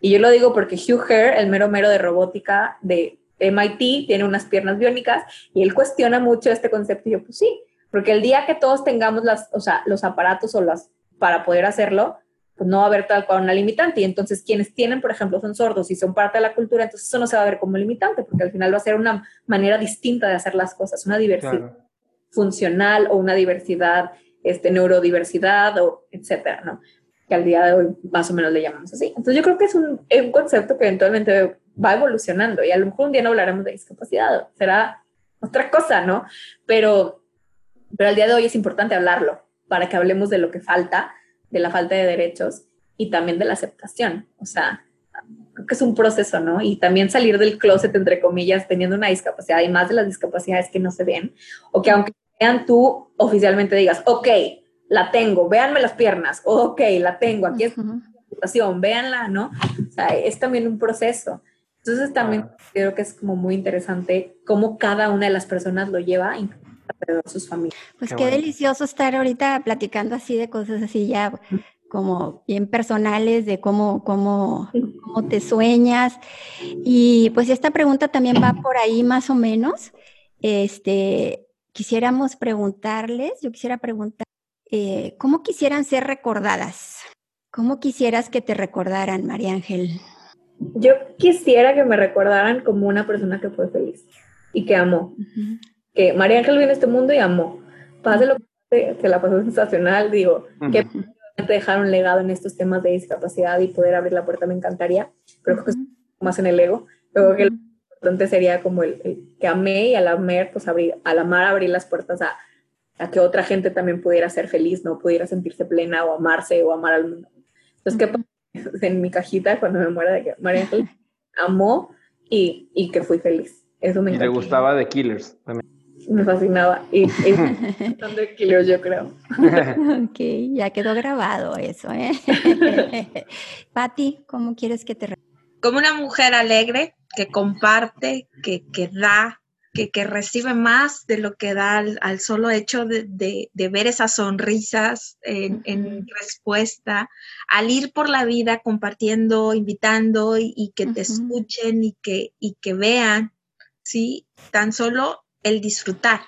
Y yo lo digo porque Hugh Herr, el mero mero de robótica de MIT, tiene unas piernas biónicas y él cuestiona mucho este concepto. Y yo, pues sí, porque el día que todos tengamos las, o sea, los aparatos o las para poder hacerlo, pues no va a haber tal cual una limitante. Y entonces quienes tienen, por ejemplo, son sordos y son parte de la cultura, entonces eso no se va a ver como limitante, porque al final va a ser una manera distinta de hacer las cosas, una diversidad funcional o una diversidad, este, neurodiversidad o etcétera, ¿no? Que al día de hoy más o menos le llamamos así. Entonces yo creo que es un, un concepto que eventualmente va evolucionando y a lo mejor un día no hablaremos de discapacidad, será otra cosa, ¿no? Pero, pero al día de hoy es importante hablarlo para que hablemos de lo que falta de la falta de derechos y también de la aceptación. O sea, creo que es un proceso, ¿no? Y también salir del closet, entre comillas, teniendo una discapacidad y más de las discapacidades que no se ven, o que aunque vean tú oficialmente digas, ok, la tengo, véanme las piernas, ok, la tengo, aquí es situación, véanla, ¿no? O sea, es también un proceso. Entonces también creo que es como muy interesante cómo cada una de las personas lo lleva, sus familias. Pues qué, delicioso estar ahorita platicando así de cosas así ya como bien personales de cómo, cómo, cómo te sueñas. Y pues esta pregunta también va por ahí más o menos. Este, quisiéramos preguntarles, yo quisiera preguntar, eh, ¿cómo quisieran ser recordadas? ¿Cómo quisieras que te recordaran, María Ángel? Yo quisiera que me recordaran como una persona que fue feliz y que amó que María Ángel vino a este mundo y amó. Pase lo que se la pasó sensacional, digo, que dejar un legado en estos temas de discapacidad y poder abrir la puerta me encantaría, pero creo que es más en el ego. Creo que lo importante sería como el, que amé y al amar, pues abrir, al amar abrir las puertas a, a, que otra gente también pudiera ser feliz, no pudiera sentirse plena o amarse o amar al mundo. Entonces, ¿qué en mi cajita cuando me muera de que María Ángel amó y, y que fui feliz? Eso me encanta. Y le gustaba de Killers también me fascinaba. Y, son de kilos, yo creo. ok, ya quedó grabado eso, ¿eh? Patti, ¿cómo quieres que te... Como una mujer alegre, que comparte, que, que da, que, que, recibe más de lo que da al, solo hecho de, de, ver esas sonrisas en, en, respuesta, al ir por la vida compartiendo, invitando y, que te escuchen y que, y que vean, ¿sí? Tan solo el disfrutar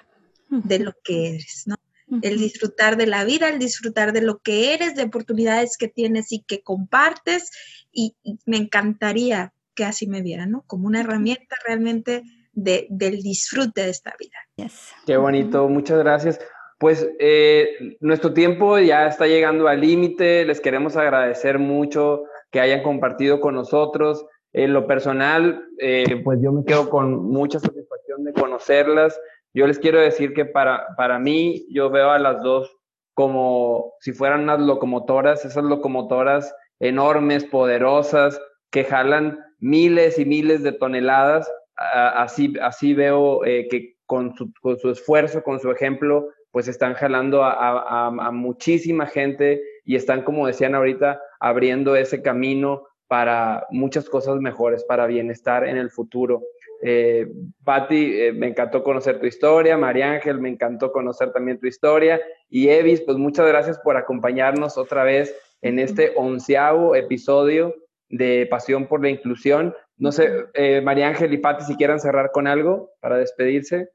de lo que eres, ¿no? El disfrutar de la vida, el disfrutar de lo que eres, de oportunidades que tienes y que compartes. Y, me encantaría que así me vieran, ¿no? Como una herramienta realmente de, del disfrute de esta vida. Qué bonito, muchas gracias. Pues eh, nuestro tiempo ya está llegando al límite. Les queremos agradecer mucho que hayan compartido con nosotros. En lo personal, eh, pues yo me quedo con mucha satisfacción de conocerlas. Yo les quiero decir que para, para mí, yo veo a las dos como si fueran unas locomotoras, esas locomotoras enormes, poderosas, que jalan miles y miles de toneladas. Así, así veo eh, que con su, con su, esfuerzo, con su ejemplo, pues están jalando a, a, a muchísima gente y están, como decían ahorita, abriendo ese camino para muchas cosas mejores, para bienestar en el futuro. Eh, Patti, eh, me encantó conocer tu historia, María Ángel, me encantó conocer también tu historia, y Evis, pues muchas gracias por acompañarnos otra vez en este onceavo episodio de Pasión por la Inclusión. No sé, eh, María Ángel y Patti, si quieran cerrar con algo para despedirse.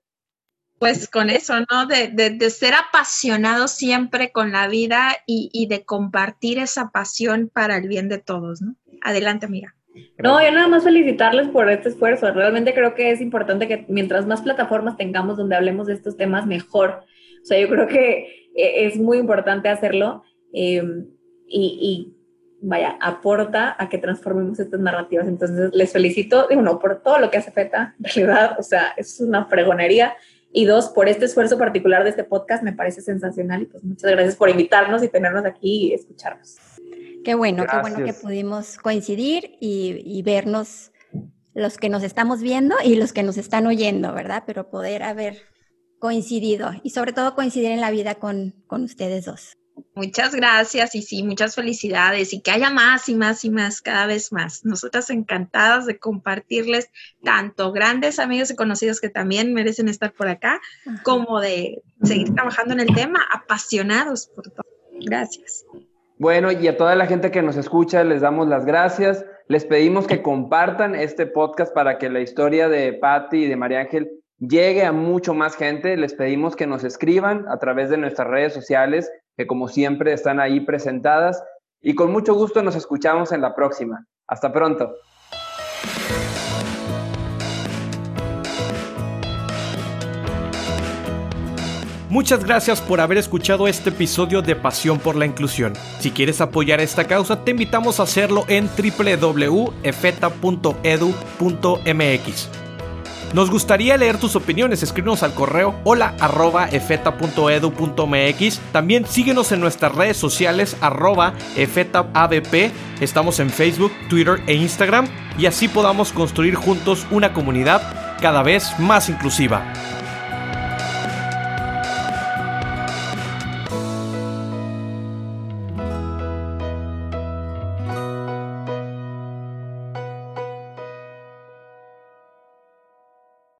Pues con eso, ¿no? De, ser apasionado siempre con la vida y, y de compartir esa pasión para el bien de todos, ¿no? Adelante, amiga. No, yo nada más felicitarles por este esfuerzo. Realmente creo que es importante que mientras más plataformas tengamos donde hablemos de estos temas, mejor. O sea, yo creo que eh, es muy importante hacerlo em, y, vaya, aporta a que transformemos estas narrativas. Entonces, les felicito, de uno, por todo lo que hace FETA, en realidad, o sea, es una fregonería. Y dos, por este esfuerzo particular de este podcast, me parece sensacional. Y pues muchas gracias por invitarnos y tenernos aquí y escucharnos. Qué bueno, qué bueno que pudimos coincidir y, vernos los que nos estamos viendo y los que nos están oyendo, ¿verdad? Pero poder haber coincidido y sobre todo coincidir en la vida con, con ustedes dos. Muchas gracias y sí, muchas felicidades y que haya más y más y más, cada vez más. Nosotras encantadas de compartirles tanto grandes amigos y conocidos que también merecen estar por acá, como de seguir trabajando en el tema, apasionados por todo. Gracias. Bueno, y a toda la gente que nos escucha, les damos las gracias. Les pedimos que compartan este podcast para que la historia de Patti y de María Ángel llegue a mucho más gente. Les pedimos que nos escriban a través de nuestras redes sociales que como siempre están ahí presentadas. Y con mucho gusto nos escuchamos en la próxima. Hasta pronto. Muchas gracias por haber escuchado este episodio de Pasión por la Inclusión. Si quieres apoyar esta causa, te invitamos a hacerlo en www.efeta.edu.mx. Nos gustaría leer tus opiniones, escríbenos al correo hola arroba efeta.edu.mx. También síguenos en nuestras redes sociales arroba efetaabp. Estamos en Facebook, Twitter e Instagram y así podamos construir juntos una comunidad cada vez más inclusiva.